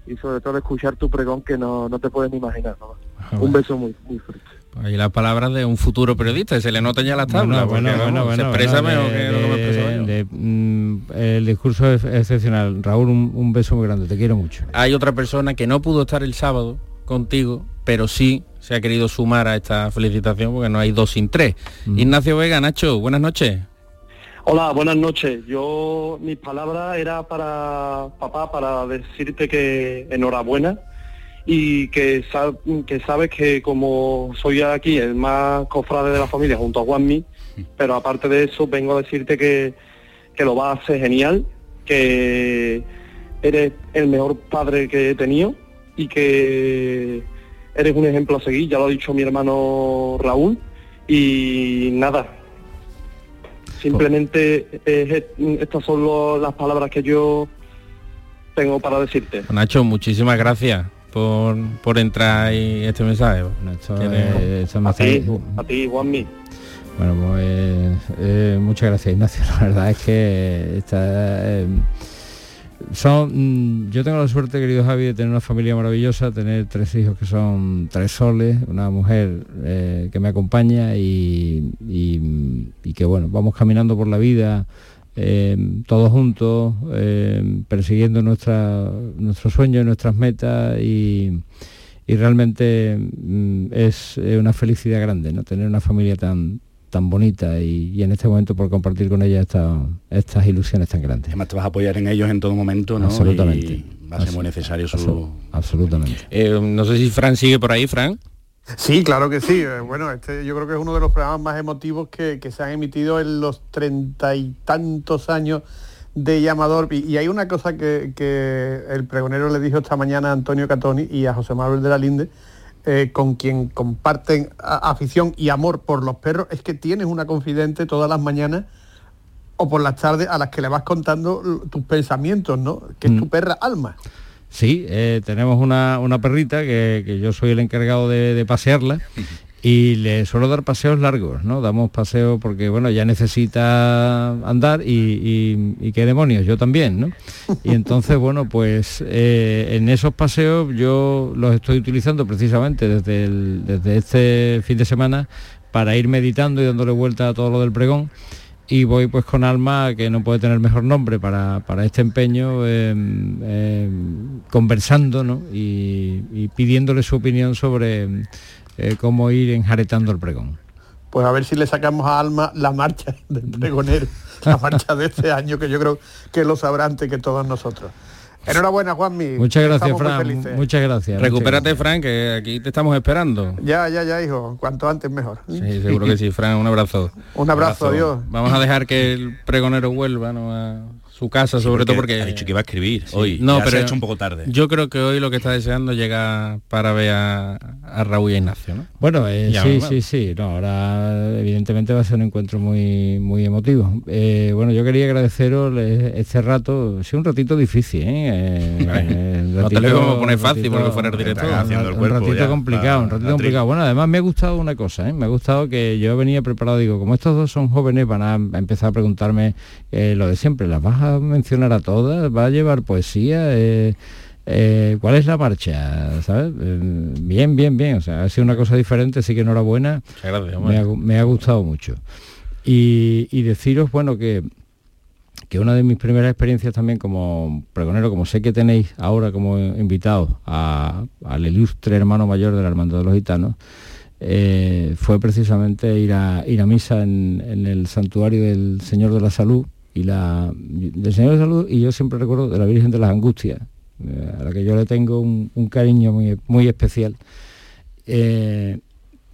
y sobre todo escuchar tu pregón que no, no te puedes ni imaginar. Ah, Un beso muy, muy fuerte. Ahí las palabras de un futuro periodista, se le nota ya la tabla, Bueno, bueno, vamos, bueno, se bueno, expresa bueno, mejor de- que lo que me expreso yo. de- mm, el discurso es excepcional. Raúl, un, un beso muy grande, te quiero mucho. Hay otra persona que no pudo estar el sábado contigo, pero sí se ha querido sumar a esta felicitación porque no hay dos sin tres. Mm. Ignacio Vega, Nacho, buenas noches. Hola, buenas noches. Yo, mis palabras era para papá, para decirte que enhorabuena y que, sa- que sabes que como soy aquí el más cofrade de la familia junto a Juanmi, pero aparte de eso vengo a decirte que, que lo vas a hacer genial, que eres el mejor padre que he tenido y que eres un ejemplo a seguir, ya lo ha dicho mi hermano Raúl, y nada, simplemente es- estas son lo- las palabras que yo tengo para decirte. Nacho, muchísimas gracias por, por entrar y este mensaje. Tienes- eh, eso me A ti, a ti, Juanmi. Bueno, pues eh, muchas gracias Ignacio. La verdad es que está, eh, son, mm, yo tengo la suerte, querido Javi, de tener una familia maravillosa, tener tres hijos que son tres soles, una mujer eh, que me acompaña y, que bueno, vamos caminando por la vida eh, todos juntos, eh, persiguiendo nuestra, nuestros sueños, nuestras metas y, y realmente mm, es una felicidad grande, ¿no? Tener una familia tan tan bonita y, y en este momento por compartir con ella esta- estas ilusiones tan grandes. Además te vas a apoyar en ellos en todo momento, ¿no? Absolutamente. Y va a ser muy necesario su... Absol- absolutamente. Eh, no sé si Fran sigue por ahí, Fran. Sí, claro que sí. Eh, Bueno, este yo creo que es uno de los programas más emotivos que, que se han emitido en los treinta y tantos años de llamador. Y, y hay una cosa que, que el pregonero le dijo esta mañana a Antonio Catoni y a José Manuel de la Linde, eh, con quien comparten a- afición y amor por los perros, es que tienes una confidente todas las mañanas o por las tardes a las que le vas contando tus pensamientos, ¿no? Que es tu perra Alma. Sí, eh, tenemos una, una perrita que, que yo soy el encargado de, de pasearla y le suelo dar paseos largos, ¿no? Damos paseos porque, bueno, ya necesita andar y, qué demonios, yo también, ¿no? Y entonces, bueno, pues eh, en esos paseos yo los estoy utilizando precisamente desde, desde este fin de semana para ir meditando y dándole vuelta a todo lo del pregón y voy pues con Alma, que no puede tener mejor nombre para, para este empeño, eh, eh, conversando ¿no? y pidiéndole su opinión sobre eh, cómo ir enjaretando el pregón. Pues a ver si le sacamos a Alma la marcha del pregonero, la marcha de este año, que yo creo que lo sabrá antes que todos nosotros. Enhorabuena, Juanmi. Muchas gracias, Fran. Muchas gracias. Recupérate, Fran, que aquí te estamos esperando. Ya, ya, ya, hijo. Cuanto antes mejor. Sí, seguro que sí, Fran, un abrazo. Un abrazo, adiós. Vamos a dejar que el pregonero vuelva ¿no? a su casa, Sí, sobre todo porque... ha dicho que iba a escribir hoy. No, Ya se pero ha hecho un poco tarde. Yo creo que hoy lo que está deseando llega para ver a, a Raúl y a Ignacio, ¿no? Bueno, eh, Ya, sí, bueno. sí, sí. No, ahora evidentemente va a ser un encuentro muy, muy emotivo. Eh, bueno, yo quería agradeceros este rato. Ha sido un ratito difícil, ¿eh? Eh, No te lo íbamos a poner fácil ratito- porque fuera el director. un Haciendo el cuerpo un ratito ya, complicado, un ratito complicado. Bueno, además me ha gustado una cosa, ¿eh? Me ha gustado que yo venía preparado, digo, como estos dos son jóvenes, van a empezar a preguntarme eh, lo de siempre. ¿Las vas a mencionar a todas? ¿Va a llevar poesía? Eh, eh, ¿Cuál es la marcha? ¿Sabes? Eh, bien, bien, bien. O sea, ha sido una cosa diferente, sí que enhorabuena. Gracias, Me ha, gu- me ha gustado mucho. Y, y deciros, bueno, que, que una de mis primeras experiencias también como pregonero, como sé que tenéis ahora como invitados a- al ilustre hermano mayor de la Hermandad de los Gitanos, eh, fue precisamente ir a, ir a misa en, en el santuario del Señor de la Salud y la del Señor de Salud y yo siempre recuerdo de la Virgen de las Angustias, eh, a la que yo le tengo un, cariño muy, muy especial. Eh,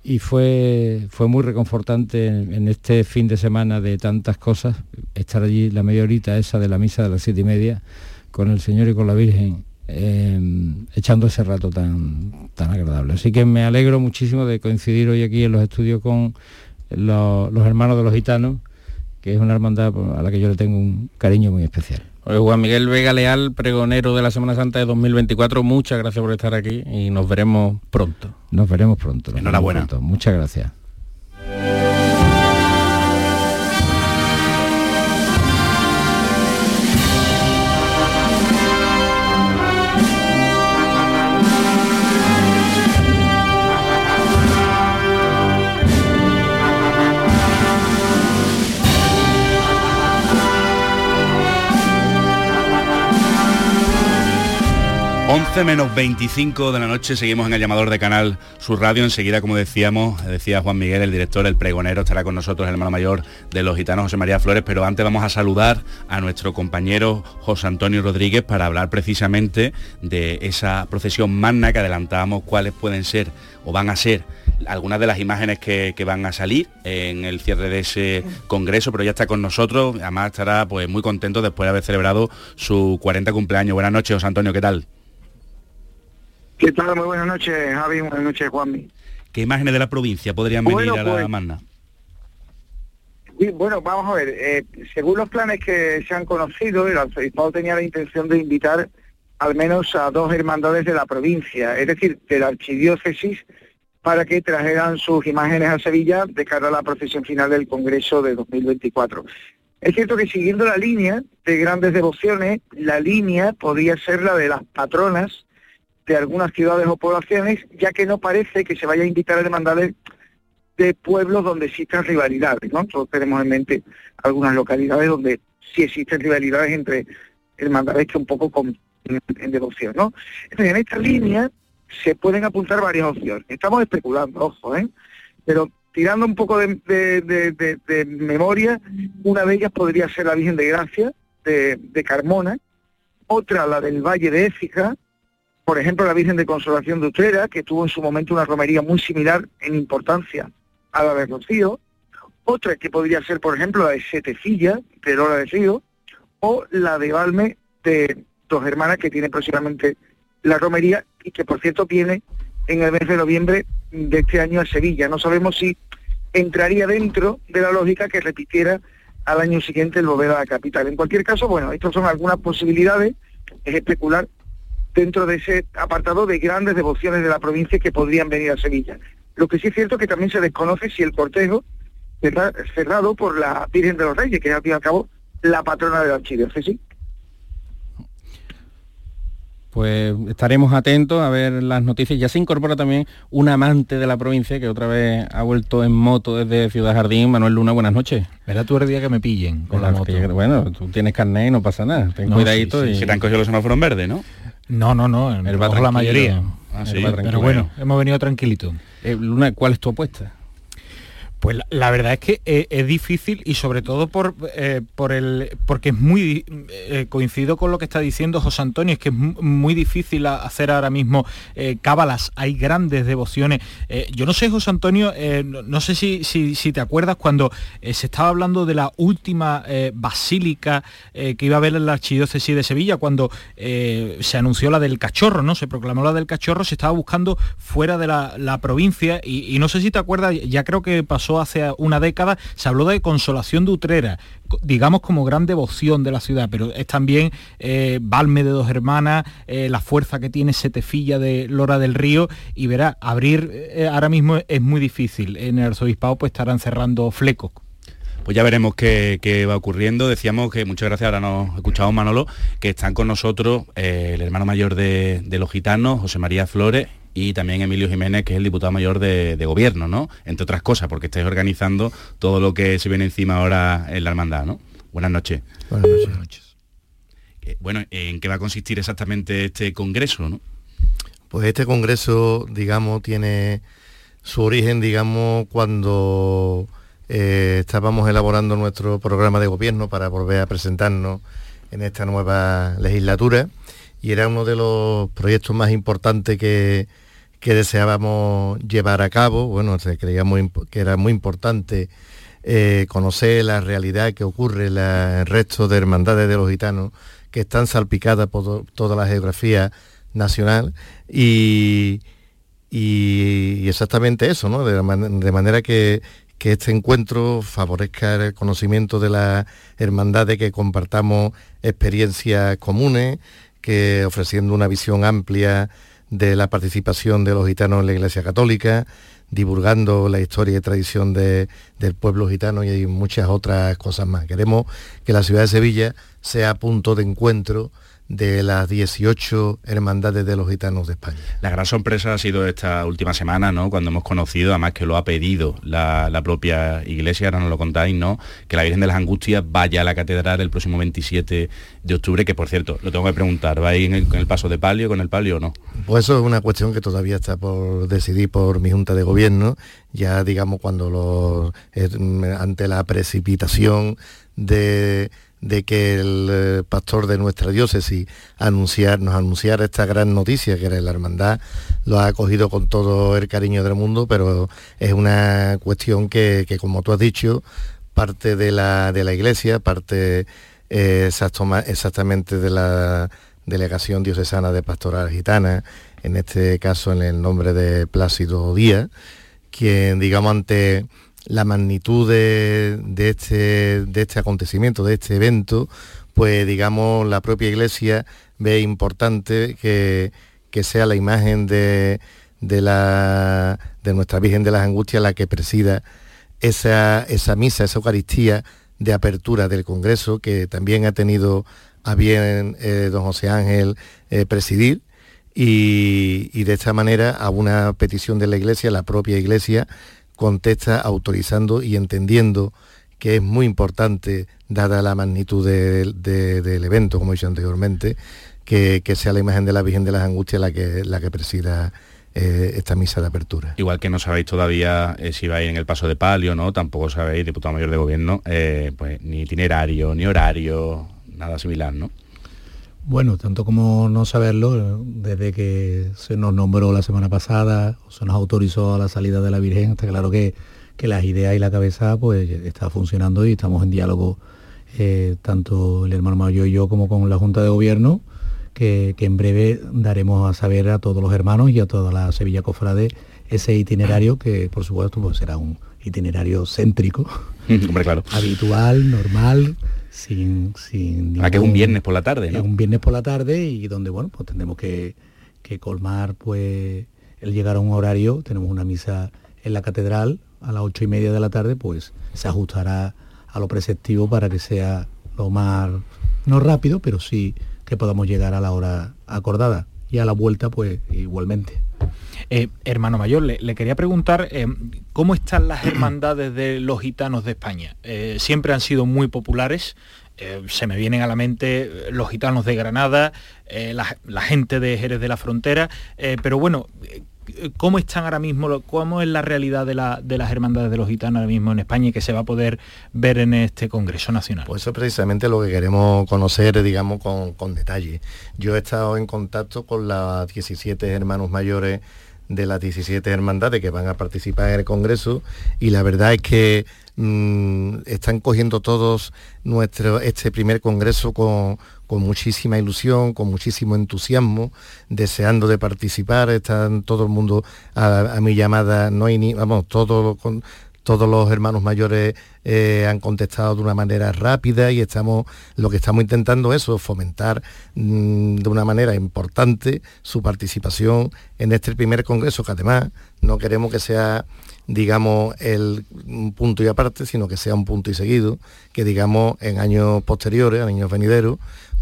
y fue, fue muy reconfortante en, este fin de semana de tantas cosas, estar allí la media horita esa de la misa de las siete y media con el Señor y con la Virgen, eh, echando ese rato tan, tan agradable. Así que me alegro muchísimo de coincidir hoy aquí en los estudios con los hermanos de los gitanos, que es una hermandad a la que yo le tengo un cariño muy especial. Juan Miguel Vega Leal, pregonero de la Semana Santa de 2024, muchas gracias por estar aquí y nos veremos pronto. Nos veremos pronto. nos Enhorabuena. veremos pronto. Muchas gracias. 11 menos 25 de la noche, seguimos en el llamador de Canal Sur Radio. Enseguida, como decíamos, decía Juan Miguel, el director, el pregonero, estará con nosotros, el hermano mayor de los gitanos, José María Flores. Pero antes vamos a saludar a nuestro compañero José Antonio Rodríguez para hablar precisamente de esa procesión magna que adelantábamos, cuáles pueden ser o van a ser algunas de las imágenes que, que, van a salir en el cierre de ese congreso, pero ya está con nosotros, además estará pues muy contento después de haber celebrado su 40 cumpleaños. Buenas noches, José Antonio, ¿qué tal? ¿Qué tal? Muy buenas noches, Javi. Buenas noches, Juanmi. ¿Qué imágenes de la provincia podrían venir a la pues, Magna? Sí, bueno, vamos a ver. Eh, según los planes que se han conocido, el arzobispado tenía la intención de invitar al menos a dos hermandades de la provincia, es decir, de la archidiócesis, para que trajeran sus imágenes a Sevilla de cara a la procesión final del Congreso de 2024. Es cierto que siguiendo la línea de grandes devociones, la línea podría ser la de las patronas de algunas ciudades o poblaciones, ya que no parece que se vaya a invitar a hermandades de pueblos donde existan rivalidades, ¿no? Nosotros tenemos en mente algunas localidades donde sí existen rivalidades entre hermandades que un poco con, en, en devoción, ¿no? Entonces, en esta línea se pueden apuntar varias opciones. Estamos especulando, ojo, ¿eh? Pero tirando un poco de, de, de, de memoria, una de ellas podría ser la Virgen de Gracia, de, Carmona, otra la del Valle de Écija, por ejemplo, la Virgen de Consolación de Utrera, que tuvo en su momento una romería muy similar en importancia a la de Rocío, otra que podría ser, por ejemplo, la de Setecilla, de Lora de Río, o la de Valme, de dos hermanas que tiene próximamente la romería y que, por cierto, viene en el mes de noviembre de este año a Sevilla. No sabemos si entraría dentro de la lógica que repitiera al año siguiente el volver a la capital. En cualquier caso, bueno, estas son algunas posibilidades, es especular dentro de ese apartado de grandes devociones de la provincia que podrían venir a Sevilla. Lo que sí es cierto es que también se desconoce si el cortejo está cerrado por la Virgen de los Reyes, que es al fin y al cabo la patrona de la archidiócesis. Pues estaremos atentos a ver las noticias. Ya se incorpora también un amante de la provincia que otra vez ha vuelto en moto desde Ciudad Jardín. Manuel Luna, buenas noches. Verá tú el día que me pillen con la moto. Bueno, tú tienes carnet y no pasa nada. Ten No, cuidadito. sí, sí, y... Que te han cogido los semáforos en verde, ¿no? No, no, no, el la tranquilo. mayoría. Ah, sí. Pero Pero bueno, hemos venido tranquilito. Eh, Luna, ¿cuál es tu apuesta? Pues la, verdad es que eh, es difícil y sobre todo por, eh, por el porque es muy eh, coincido con lo que está diciendo José Antonio, es que es mu- muy difícil hacer ahora mismo cábalas, hay grandes devociones. Yo no sé, José Antonio, no, sé si, si, te acuerdas cuando se estaba hablando de la última basílica que iba a haber en la archidiócesis de Sevilla, cuando se anunció la del cachorro, ¿no? Se proclamó la del cachorro, se estaba buscando fuera de la, la provincia y, y no sé si te acuerdas, ya creo que pasó hace una década, se habló de Consolación de Utrera, digamos como gran devoción de la ciudad, pero es también eh, Valme de dos hermanas, eh, la fuerza que tiene Setefilla de Lora del Río y verá, abrir eh, ahora mismo es muy difícil. En el arzobispado pues estarán cerrando flecos. Pues ya veremos qué, qué va ocurriendo. Decíamos que, muchas gracias, ahora nos escuchamos Manolo, que están con nosotros eh, el hermano mayor de, de los gitanos, José María Flores, y también Emilio Jiménez, que es el diputado mayor de, de gobierno, ¿no? Entre otras cosas, porque estáis organizando todo lo que se viene encima ahora en la hermandad, ¿no? Buenas noches. Buenas noches. Eh, bueno, ¿en qué va a consistir exactamente este congreso, no? Pues este congreso, digamos, tiene su origen, digamos, cuando eh, estábamos elaborando nuestro programa de gobierno para volver a presentarnos en esta nueva legislatura y era uno de los proyectos más importantes que, que deseábamos llevar a cabo. Bueno, se creía muy que era muy importante eh, conocer la realidad que ocurre en el resto de hermandades de los gitanos que están salpicadas por toda la geografía nacional y, y exactamente eso, ¿no? De, manera que, que este encuentro favorezca el conocimiento de la hermandad, de que compartamos experiencias comunes, que ofreciendo una visión amplia de la participación de los gitanos en la Iglesia Católica, divulgando la historia y tradición del pueblo gitano y muchas otras cosas más. Queremos que la ciudad de Sevilla sea punto de encuentro de las 18 hermandades de los gitanos de España. La gran sorpresa ha sido esta última semana, ¿no? Cuando hemos conocido, además que lo ha pedido la, propia iglesia, ahora nos lo contáis, ¿no? Que la Virgen de las Angustias vaya a la catedral el próximo 27 de octubre, que por cierto, lo tengo que preguntar, ¿va a ir con el paso de palio, con el palio o no? Pues eso es una cuestión que todavía está por decidir por mi Junta de Gobierno, ya digamos cuando los, eh, ante la precipitación de de que el eh, pastor de nuestra diócesis anunciar, nos anunciara esta gran noticia, que era la hermandad, lo ha acogido con todo el cariño del mundo, pero es una cuestión que, como tú has dicho, parte de la, de la iglesia, parte eh, exactamente de la delegación diocesana de pastoral gitana, en este caso en el nombre de Plácido Díaz, quien digamos ante la magnitud de, este, de este acontecimiento, de este evento, pues digamos la propia iglesia ve importante que, sea la imagen de, la, de nuestra Virgen de las Angustias la que presida esa, esa misa, esa Eucaristía de apertura del Congreso, que también ha tenido a bien eh, don José Ángel eh, presidir, y, de esta manera a una petición de la Iglesia, la propia Iglesia contesta autorizando y entendiendo que es muy importante, dada la magnitud del evento, como he dicho anteriormente, que, sea la imagen de la Virgen de las Angustias la que, la que presida eh, esta misa de apertura. Igual que no sabéis todavía eh, si vais en el paso de palio, ¿no? Tampoco sabéis, diputado mayor de gobierno, eh, pues ni itinerario, ni horario, nada similar, ¿no? Bueno, tanto como no saberlo, desde que se nos nombró la semana pasada, se nos autorizó a la salida de la Virgen, está claro que, que las ideas y la cabeza pues está funcionando y estamos en diálogo eh, tanto el hermano mayor y yo como con la Junta de Gobierno, que, en breve daremos a saber a todos los hermanos y a toda la Sevilla Cofrade ese itinerario que por supuesto pues, será un itinerario céntrico, claro. habitual, normal, sin, sin que es un viernes por la tarde, ¿no? un viernes por la tarde y donde, bueno, pues tendremos que, colmar, pues, el llegar a un horario, tenemos una misa en la catedral a las ocho y media de la tarde, pues se ajustará a lo preceptivo para que sea lo más, no rápido, pero sí que podamos llegar a la hora acordada y a la vuelta, pues igualmente. Eh, hermano mayor, le, quería preguntar eh, cómo están las hermandades de los gitanos de España. Eh, siempre han sido muy populares. se me vienen a la mente los gitanos de Granada, la, gente de Jerez de la Frontera, pero bueno, ¿cómo están ahora mismo, cómo es la realidad de, las hermandades de los gitanos ahora mismo en España y que se va a poder ver en este Congreso Nacional? Pues eso es precisamente lo que queremos conocer, digamos, con, con detalle. Yo he estado en contacto con las 17 hermanos mayores de las 17 hermandades que van a participar en el Congreso y la verdad es que mm, están cogiendo todos nuestro, este primer Congreso con, muchísima ilusión, con muchísimo entusiasmo, deseando de participar, están todo el mundo a, mi llamada, no hay ni, vamos, todo con, todos los hermanos mayores eh, han contestado de una manera rápida y estamos, lo que estamos intentando es fomentar mm, de una manera importante su participación en este primer congreso, que además no queremos que sea digamos, el punto y aparte, sino que sea un punto y seguido, que digamos en años posteriores, en años venideros,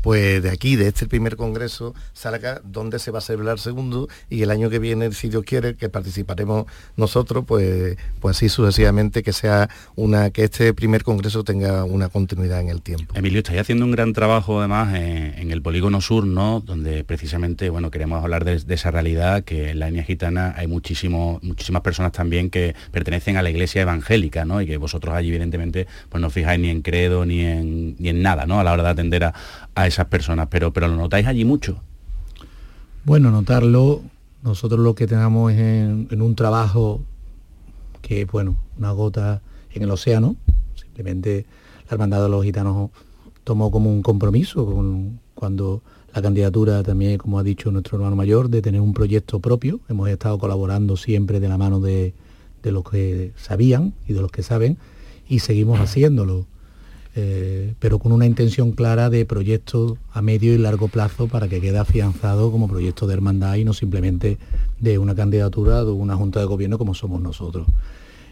pues de aquí, de este primer congreso, salga donde se va a celebrar el segundo y el año que viene, si Dios quiere, que participaremos nosotros, pues, pues así sucesivamente, que sea una, que este primer congreso tenga una continuidad en el tiempo. Emilio, estáis haciendo un gran trabajo además en, el polígono sur, ¿no? Donde precisamente, bueno, queremos hablar de, esa realidad, que en la línea gitana hay muchísimo, muchísimas personas también que pertenecen a la iglesia evangélica, ¿no? Y que vosotros allí, evidentemente, pues no fijáis ni en credo ni en, ni en nada, ¿no? A la hora de atender a, a esas personas, pero, pero lo notáis allí mucho. Bueno, notarlo, nosotros lo que tenemos es en, un trabajo que es, bueno, una gota en el océano, simplemente la Hermandad de los Gitanos tomó como un compromiso con, cuando la candidatura también, como ha dicho nuestro hermano mayor, de tener un proyecto propio. Hemos estado colaborando siempre de la mano de, de los que sabían y de los que saben y seguimos haciéndolo. Eh, pero con una intención clara de proyecto a medio y largo plazo para que quede afianzado como proyecto de hermandad y no simplemente de una candidatura de una junta de gobierno como somos nosotros.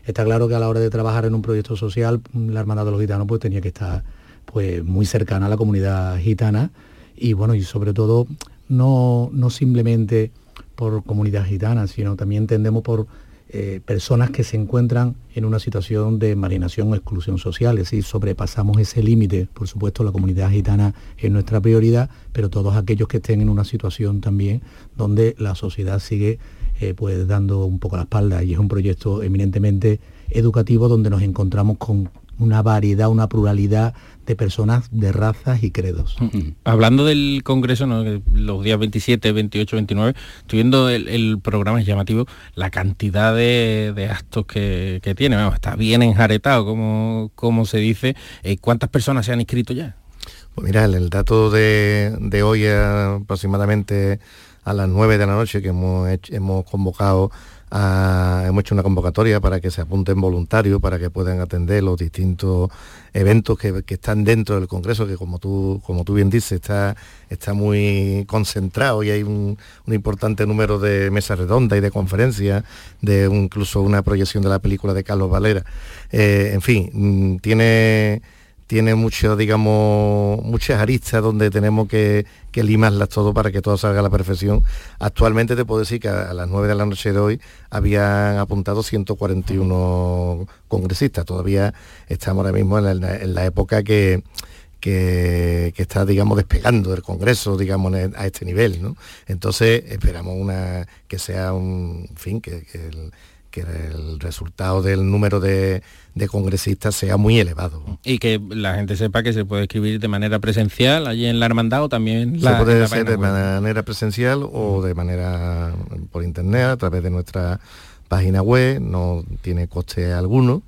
Está claro que a la hora de trabajar en un proyecto social, la Hermandad de los Gitanos pues tenía que estar pues muy cercana a la comunidad gitana y bueno, y sobre todo no, no simplemente por comunidad gitana, sino también entendemos por eh, personas que se encuentran en una situación de marginación o exclusión social, es decir, sobrepasamos ese límite, por supuesto la comunidad gitana es nuestra prioridad, pero todos aquellos que estén en una situación también donde la sociedad sigue eh, pues dando un poco la espalda. Y es un proyecto eminentemente educativo donde nos encontramos con una variedad, una pluralidad de personas de razas y credos. Hablando del Congreso, los días 27, 28, 29, estoy viendo el, programa, es llamativo, la cantidad de, actos que, tiene, está bien enjaretado, como, como se dice. Eh, ¿Cuántas personas se han inscrito ya? Pues mira, el, dato de, de hoy aproximadamente a las 9 de la noche que hemos, hemos convocado hemos hecho una convocatoria para que se apunten voluntarios, para que puedan atender los distintos eventos que, están dentro del Congreso, que como tú, como tú bien dices, está, está muy concentrado y hay un, importante número de mesas redondas y de conferencias, de incluso una proyección de la película de Carlos Valera. Eh, en fin, mm, tiene tiene mucho, digamos, muchas aristas donde tenemos que, limarlas todo para que todo salga a la perfección. Actualmente te puedo decir que a, las 9 de la noche de hoy habían apuntado 141 congresistas. Todavía estamos ahora mismo en la, época que, que, está, digamos, despegando del Congreso, digamos, a este nivel. ¿no? Entonces esperamos una, que sea un fin, que, que el resultado del número de, congresistas sea muy elevado. Y que la gente sepa que se puede escribir de manera presencial allí en la hermandad o también... Se puede hacer de manera presencial o de manera por internet a través de nuestra página web, no tiene coste alguno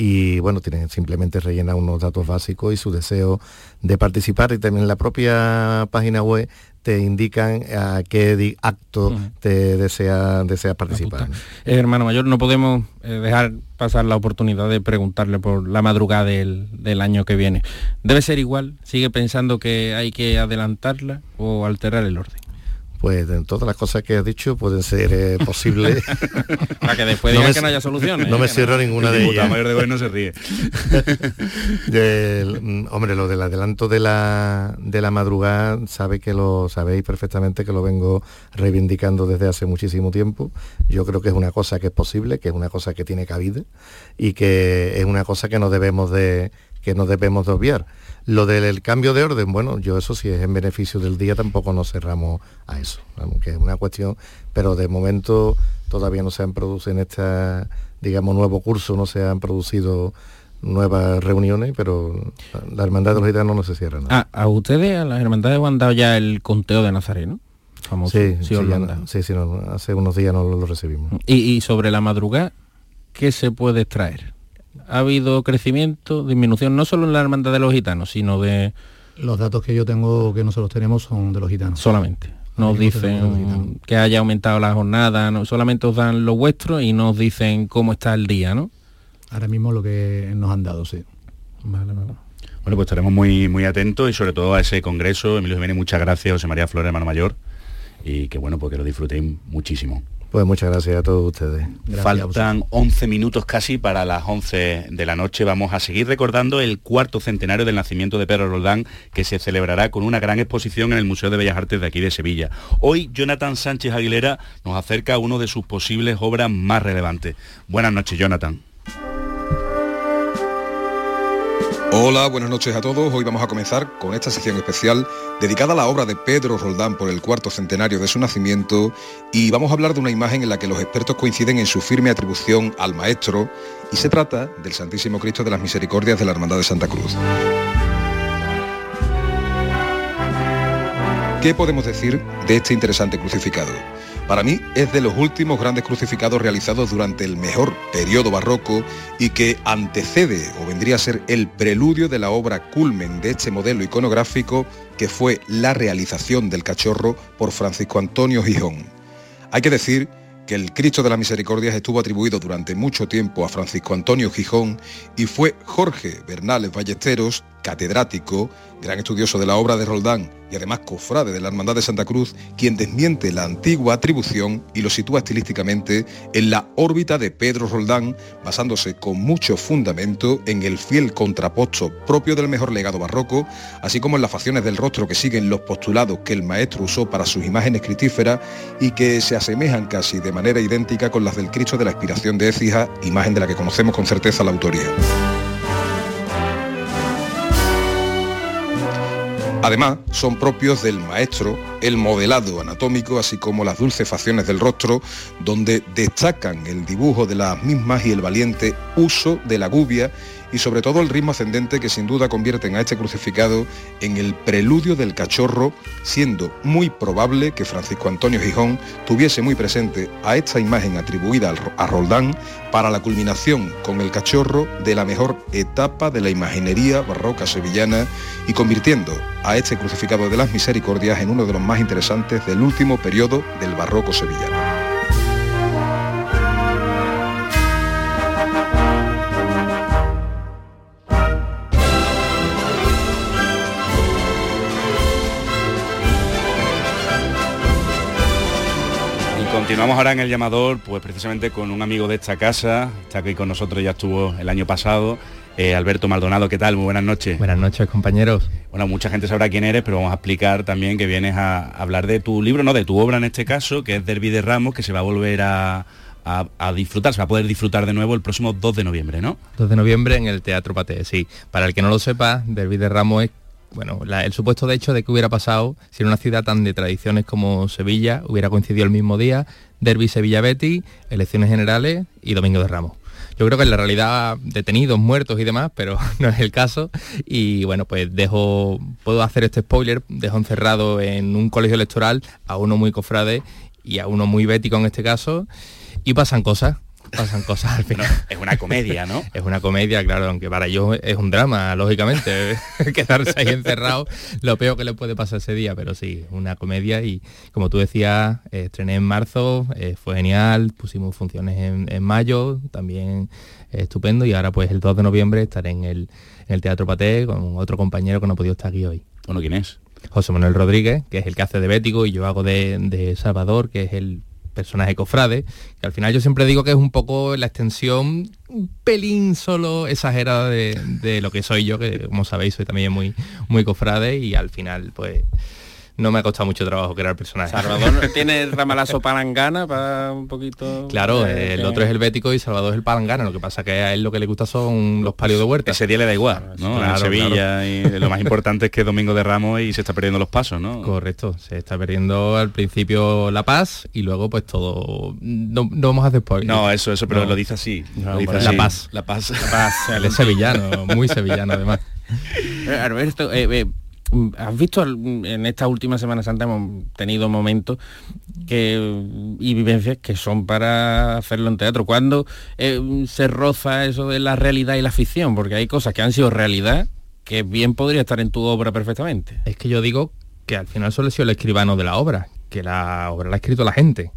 y bueno, tienen simplemente rellenar unos datos básicos y su deseo de participar y también en la propia página web te indican a qué acto te desea, desea participar. Eh, hermano mayor, no podemos eh, dejar pasar la oportunidad de preguntarle por la madrugada del, del, año que viene. ¿Debe ser igual? ¿Sigue pensando que hay que adelantarla o alterar el orden? Pues en todas las cosas que has dicho pueden ser eh, posibles. Para que después no que no haya soluciones. No ¿eh? me cierro ninguna de ellas. mayor de hoy no se ríe. Mm, hombre, lo del adelanto de la, de la madrugada, sabe que lo sabéis perfectamente que lo vengo reivindicando desde hace muchísimo tiempo. Yo creo que es una cosa que es posible, que es una cosa que tiene cabida y que es una cosa que no debemos de, que no debemos de obviar lo del cambio de orden, bueno, yo eso sí es en beneficio del día, tampoco nos cerramos a eso, aunque es una cuestión, pero de momento todavía no se han producido en este, digamos, nuevo curso, no se han producido nuevas reuniones, pero la Hermandad de los Gitanos no se cierra nada. Ah, a ustedes, a las hermandades, han dado ya el conteo de Nazareno. Famoso, sí, sí, sí, sí hace unos días no lo, recibimos. ¿Y, y sobre la madrugada, ¿qué se puede extraer? Ha habido crecimiento, disminución, no solo en la hermandad de los gitanos, sino de... Los datos que yo tengo, que nosotros tenemos, son de los gitanos. Solamente. Nos dicen que haya aumentado la jornada, no, solamente os dan lo vuestro y nos dicen cómo está el día, ¿no? Ahora mismo lo que nos han dado, sí. Vale, vale. Bueno, pues estaremos muy, muy atentos y sobre todo a ese congreso. Emilio Jiménez, muchas gracias, José María Flores, hermano mayor, y que bueno, porque pues lo disfrutéis muchísimo. Pues muchas gracias a todos ustedes. Faltan 11 minutos casi para las 11 de la noche. Vamos a seguir recordando el cuarto centenario del nacimiento de Pedro Roldán, que se celebrará con una gran exposición en el Museo de Bellas Artes de aquí de Sevilla. Hoy Jonathan Sánchez Aguilera nos acerca a uno de sus posibles obras más relevantes. Buenas noches, Jonathan. Hola, buenas noches a todos. Hoy vamos a comenzar con esta sección especial dedicada a la obra de Pedro Roldán por el cuarto centenario de su nacimiento y vamos a hablar de una imagen en la que los expertos coinciden en su firme atribución al maestro y se trata del Santísimo Cristo de las Misericordias de la Hermandad de Santa Cruz. ¿Qué podemos decir de este interesante crucificado? Para mí es de los últimos grandes crucificados realizados durante el mejor periodo barroco y que antecede o vendría a ser el preludio de la obra culmen de este modelo iconográfico que fue la realización del cachorro por Francisco Antonio Gijón. Hay que decir que el Cristo de las Misericordias estuvo atribuido durante mucho tiempo a Francisco Antonio Gijón y fue Jorge Bernales Ballesteros, catedrático, gran estudioso de la obra de Roldán y además cofrade de la Hermandad de Santa Cruz, quien desmiente la antigua atribución y lo sitúa estilísticamente en la órbita de Pedro Roldán, basándose con mucho fundamento en el fiel contraposto propio del mejor legado barroco, así como en las facciones del rostro que siguen los postulados que el maestro usó para sus imágenes cristíferas y que se asemejan casi de manera idéntica con las del Cristo de la Inspiración de Écija, imagen de la que conocemos con certeza la autoría. Además, son propios del maestro el modelado anatómico, así como las dulces facciones del rostro, donde destacan el dibujo de las mismas y el valiente uso de la gubia y sobre todo el ritmo ascendente que sin duda convierten a este crucificado en el preludio del cachorro, siendo muy probable que Francisco Antonio Gijón tuviese muy presente a esta imagen atribuida a Roldán para la culminación con el cachorro de la mejor etapa de la imaginería barroca sevillana y convirtiendo a este crucificado de las misericordias en uno de los más interesantes del último periodo del barroco sevillano. Continuamos ahora en el llamador, pues precisamente con un amigo de esta casa, está aquí con nosotros, ya estuvo el año pasado, eh, Alberto Maldonado, ¿qué tal? Muy buenas noches. Buenas noches, compañeros. Bueno, mucha gente sabrá quién eres, pero vamos a explicar también que vienes a hablar de tu libro, no, de tu obra en este caso, que es Derby de Ramos, que se va a volver a, disfrutar, se va a poder disfrutar de nuevo el próximo 2 de noviembre, ¿no? 2 de noviembre en el Teatro Pate, sí. Para el que no lo sepa, Derby de Ramos es bueno, el supuesto de hecho de que hubiera pasado si en una ciudad tan de tradiciones como Sevilla hubiera coincidido el mismo día, Derby Sevilla Betty, elecciones generales y Domingo de Ramos. Yo creo que en la realidad detenidos, muertos y demás, pero no es el caso. Y bueno, pues dejo, puedo hacer este spoiler, dejo encerrado en un colegio electoral a uno muy cofrade y a uno muy bético en este caso. Y pasan cosas, pasan cosas al final. es una comedia, ¿no? es una comedia, claro, aunque para ellos es un drama, lógicamente, quedarse ahí encerrado, lo peor que le puede pasar ese día, pero sí, una comedia y como tú decías, estrené en marzo, eh, fue genial, pusimos funciones en, mayo, también estupendo y ahora pues el 2 de noviembre estaré en el, Teatro Paté con otro compañero que no ha podido estar aquí hoy. Bueno, ¿quién es? José Manuel Rodríguez, que es el que hace de Bético y yo hago de, de Salvador, que es el personaje cofrade, que al final yo siempre digo que es un poco la extensión, un pelín solo exagerada de, lo que soy yo, que como sabéis soy también muy, muy cofrade y al final pues no me ha costado mucho trabajo crear personajes. Salvador tiene ramalazo palangana para un poquito. Claro, el otro es el bético y Salvador es el palangana. Lo que pasa que a él lo que le gusta son los palios de huerta. Ese día le da igual, ¿no? en Sevilla y lo más importante es que es Domingo de Ramos y se está perdiendo los pasos, ¿no? Correcto, se está perdiendo al principio La Paz y luego pues todo. No, vamos a hacer spoiler. No, eso, eso, pero lo dice así. La Paz. La Paz. La Paz. él es sevillano, muy sevillano además. Eh, Alberto, eh, eh, ¿Has visto en esta última Semana Santa hemos tenido momentos y vivencias que son para hacerlo en teatro? ¿Cuándo eh, se roza eso de la realidad y la ficción? Porque hay cosas que han sido realidad que bien podría estar en tu obra perfectamente. Es que yo digo que al final solo he sido el escribano de la obra, que la obra la ha escrito la gente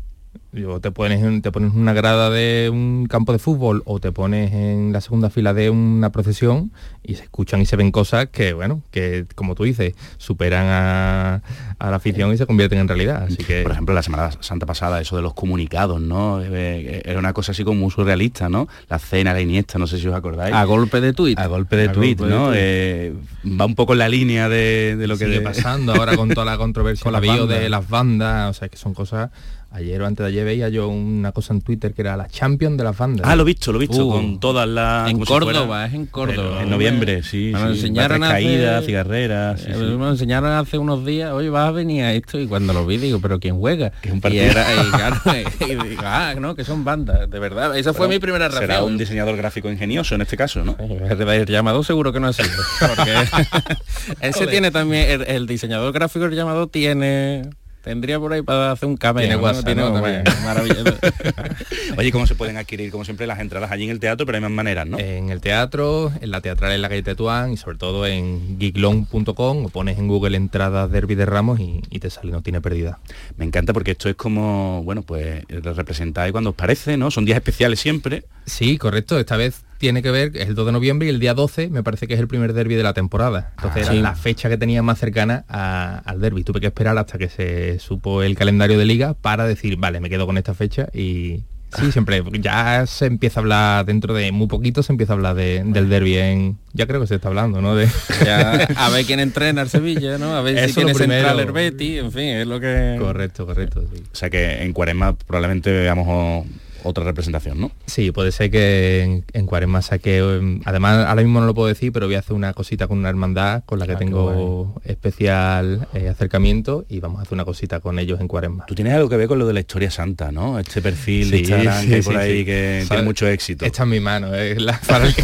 te pones, te pones una grada de un campo de fútbol o te pones en la segunda fila de una procesión y se escuchan y se ven cosas que, bueno, que como tú dices, superan a, la afición y se convierten en realidad. Así que... Por ejemplo, la Semana Santa pasada, eso de los comunicados, ¿no? Eh, eh, era una cosa así como muy surrealista, ¿no? La cena, la Iniesta, no sé si os acordáis. A golpe de tuit. A golpe de tuit, ¿no? Eh, va un poco en la línea de, lo que... Sigue pasando ahora con toda la controversia, con la bio de las bandas, o sea, que son cosas Ayer o antes de ayer veía yo una cosa en Twitter que era la Champion de la bandas. Ah, lo he visto, lo he visto, Uh. con todas las... En si Córdoba, fuera- es en Córdoba. En noviembre, sí. Nos sí. enseñaron hace- caídas, cigarreras. sí, Eh, sí. Me enseñaron hace unos días, oye, vas a venir a esto y cuando lo vi digo, pero ¿quién juega? un y partido. era, y claro, y digo, ah, no, que son bandas, de verdad. Esa fue Bueno, mi primera reacción. Será un diseñador gráfico ingenioso en este caso, ¿no? El llamado seguro que no ha sido. Porque él se Joder. tiene también, el, el diseñador gráfico del llamado tiene. Tendría por ahí para hacer un cameo. Tiene ¿no? WhatsApp, Tiene- ¿no? bueno, También. maravilloso. Oye, ¿cómo se pueden adquirir, como siempre, las entradas allí en el teatro, pero hay más maneras, ¿no? En el teatro, en la teatral en la calle Tetuán y sobre todo en geeklong.com o pones en Google entradas Derby de Ramos y, y te sale, no tiene pérdida. Me encanta porque esto es como, bueno, pues lo representáis cuando os parece, ¿no? Son días especiales siempre. Sí, correcto. Esta vez tiene que ver, es el 2 de noviembre y el día 12 me parece que es el primer derby de la temporada. Entonces Ah, era sí. la fecha que tenía más cercana a- al derby. Tuve que esperar hasta que se supo el calendario de liga para decir, vale, me quedo con esta fecha y sí, siempre ya se empieza a hablar dentro de muy poquito se empieza a hablar de- del derby en ya creo que se está hablando, ¿no? De Ya, a ver quién entrena al Sevilla, ¿no? A ver si Eso lo primero. central el Betis, en fin, es lo que... Correcto, correcto. sí. O sea que en Cuaresma probablemente veamos otra representación, ¿no? Sí, puede ser que en, en Cuaresma saque, em, además ahora mismo no lo puedo decir, pero voy a hacer una cosita con una hermandad con la que Ah, tengo especial eh, acercamiento y vamos a hacer una cosita con ellos en Cuaresma. Tú tienes algo que ver con lo de la historia santa, ¿no? Este perfil de Sí, Instagram sí, que hay sí, por ahí que Sabe- tiene mucho éxito. Esta es mi mano, es la para el-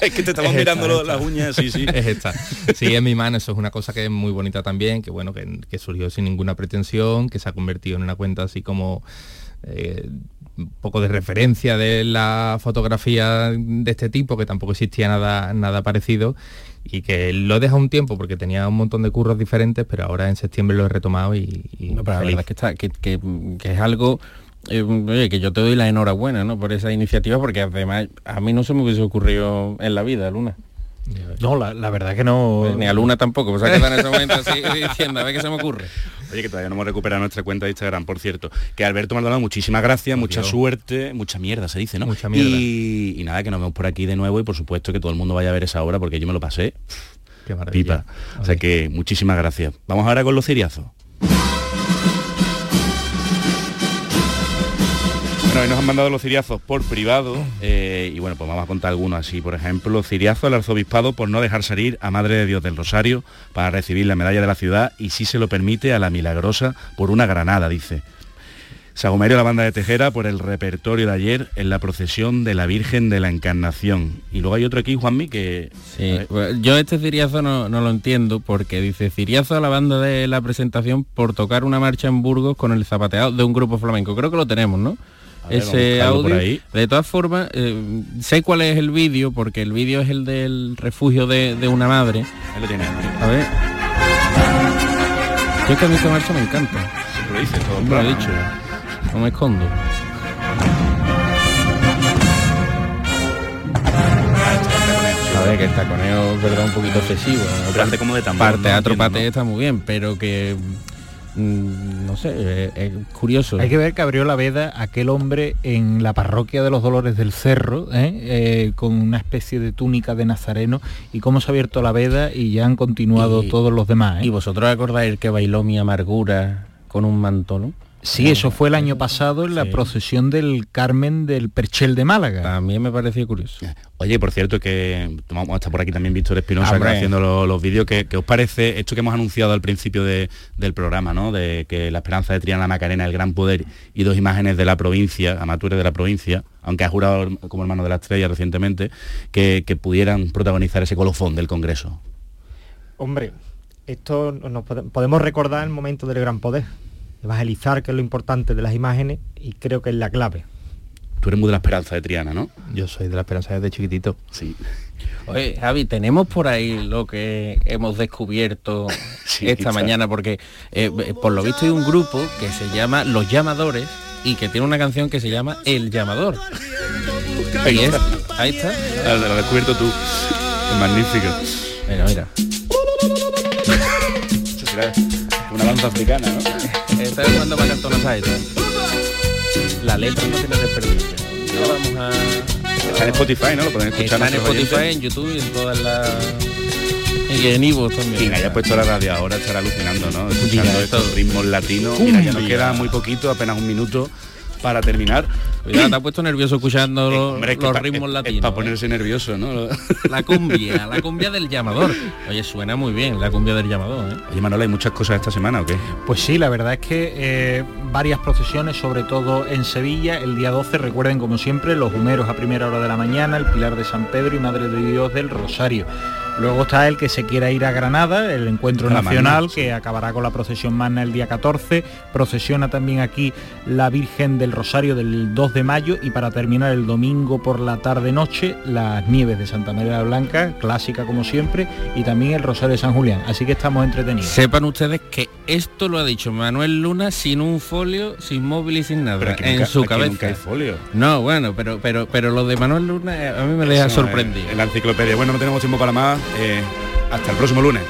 es que te estamos Es mirando esta, lo- esta. las uñas, sí, sí. Es esta. Sí, es mi mano, eso es una cosa que es muy bonita también, que bueno, que, que surgió sin ninguna pretensión, que se ha convertido en una cuenta así como eh, un poco de referencia de la fotografía de este tipo, que tampoco existía nada, nada parecido, y que lo he dejado un tiempo porque tenía un montón de curros diferentes, pero ahora en septiembre lo he retomado y, y No, pero la verdad es que, está, que, que- que es algo eh, oye, que yo te doy la enhorabuena ¿no? por esa iniciativa, porque además a mí no se me hubiese ocurrido en la vida, Luna. No, la, la verdad que no... Pues ni a Luna tampoco, pues ha quedado en ese momento así diciendo, a ver qué se me ocurre. Oye, que todavía no hemos recuperado nuestra cuenta de Instagram, por cierto. Que Alberto Maldonado, muchísimas gracias, mucha Dios. suerte, mucha mierda se dice, ¿no? Mucha mierda. Y, y nada, que nos vemos por aquí de nuevo y por supuesto que todo el mundo vaya a ver esa obra porque yo me lo pasé. Qué maravilla. Pipa. O sea que muchísimas gracias. Vamos ahora con los ciriazos. Bueno, hoy nos han mandado los ciriazos por privado eh, y bueno, pues vamos a contar algunos así. Por ejemplo, ciriazo al arzobispado por no dejar salir a Madre de Dios del Rosario para recibir la medalla de la ciudad y si se lo permite a la Milagrosa por una granada, dice. Sagomerio la banda de Tejera por el repertorio de ayer en la procesión de la Virgen de la Encarnación. Y luego hay otro aquí, Juanmi, que... Sí, pues, yo este ciriazo no, no lo entiendo porque dice ciriazo a la banda de la presentación por tocar una marcha en Burgos con el zapateado de un grupo flamenco. Creo que lo tenemos, ¿no? Ver, Ese audio. De todas formas, eh, sé cuál es el vídeo porque el vídeo es el del refugio de, de una madre. Ahí lo tienes. A ver. Yo es que a mí esta marcha me encanta. Siempre lo dice todo Lo he dicho. No me escondo. A ver, que el taconeo es verdad un poquito excesivo. ¿no? Hace como de tambor, Para teatro ¿no? está muy bien, pero que no sé, eh, es curioso. Hay que ver que abrió la veda aquel hombre en la parroquia de los Dolores del Cerro, ¿eh? Eh, con una especie de túnica de nazareno, y cómo se ha abierto la veda y ya han continuado Y- todos los demás. ¿eh? Y vosotros acordáis que bailó mi amargura con un manto, ¿no? Sí, eso fue el año pasado en la Sí. procesión del Carmen del Perchel de Málaga. También me pareció curioso. Oye, por cierto, que vamos a estar por aquí también Víctor Espinosa haciendo lo- los, vídeos. ¿Qué, qué os parece esto que hemos anunciado al principio de- del programa, ¿no? De que la esperanza de Triana Macarena, el gran poder y dos imágenes de la provincia, amatures de la provincia, aunque ha jurado como hermano de la estrella recientemente, que, que pudieran protagonizar ese colofón del Congreso. Hombre, esto nos pode- podemos recordar el momento del gran poder, evangelizar, que es lo importante de las imágenes, y creo que es la clave. Tú eres muy de la esperanza de Triana, ¿no? Yo soy de la esperanza desde chiquitito. Sí. Oye, Javi, tenemos por ahí lo que hemos descubierto Sí, esta quizá. mañana, porque eh, eh, por lo visto hay un grupo que se llama Los Llamadores y que tiene una canción que se llama El Llamador. Y es, ahí está. Lo has descubierto tú. Es magnífico. Mira, mira. Una danza africana, ¿no? Esta es cuando va a cantar una saeta. La letra no tiene desperdicio. No vamos a... Está en Spotify, ¿no? Lo pueden escuchar Está en Spotify, oyentes. en YouTube y en todas las Y en Ivo también. Quien haya puesto la radio ahora estará alucinando, ¿no? Escuchando Mira, estos esto- ritmos latinos. Mira, ya nos queda muy poquito, apenas un minuto para terminar. Cuidado, te has puesto nervioso escuchando los, Hombre, es que los pa- ritmos es- latinos. Es para ¿eh? ponerse nervioso, ¿no? La cumbia, la cumbia del llamador. Oye, suena muy bien la cumbia del llamador, ¿eh? Oye, Manuel, ¿hay muchas cosas esta semana o qué? Pues sí, la verdad es que eh, varias procesiones, sobre todo en Sevilla, el día 12, recuerden como siempre, los humeros a primera hora de la mañana, el Pilar de San Pedro y Madre de Dios del Rosario. Luego está el que se quiera ir a Granada, el encuentro la nacional, que acabará con la procesión magna el día 14. Procesiona también aquí la Virgen del Rosario del 2 de mayo y para terminar el domingo por la tarde-noche, las nieves de Santa María la Blanca, clásica como siempre, y también el Rosario de San Julián. Así que estamos entretenidos. Sepan ustedes que esto lo ha dicho Manuel Luna sin un folio, sin móvil y sin nada Pero aquí en nunca- su aquí cabeza. nunca hay folio. No, bueno, pero pero pero lo de Manuel Luna eh, a mí me deja Eso, sorprendido. En la enciclopedia. Bueno, no tenemos tiempo para más. eh, hasta el próximo lunes.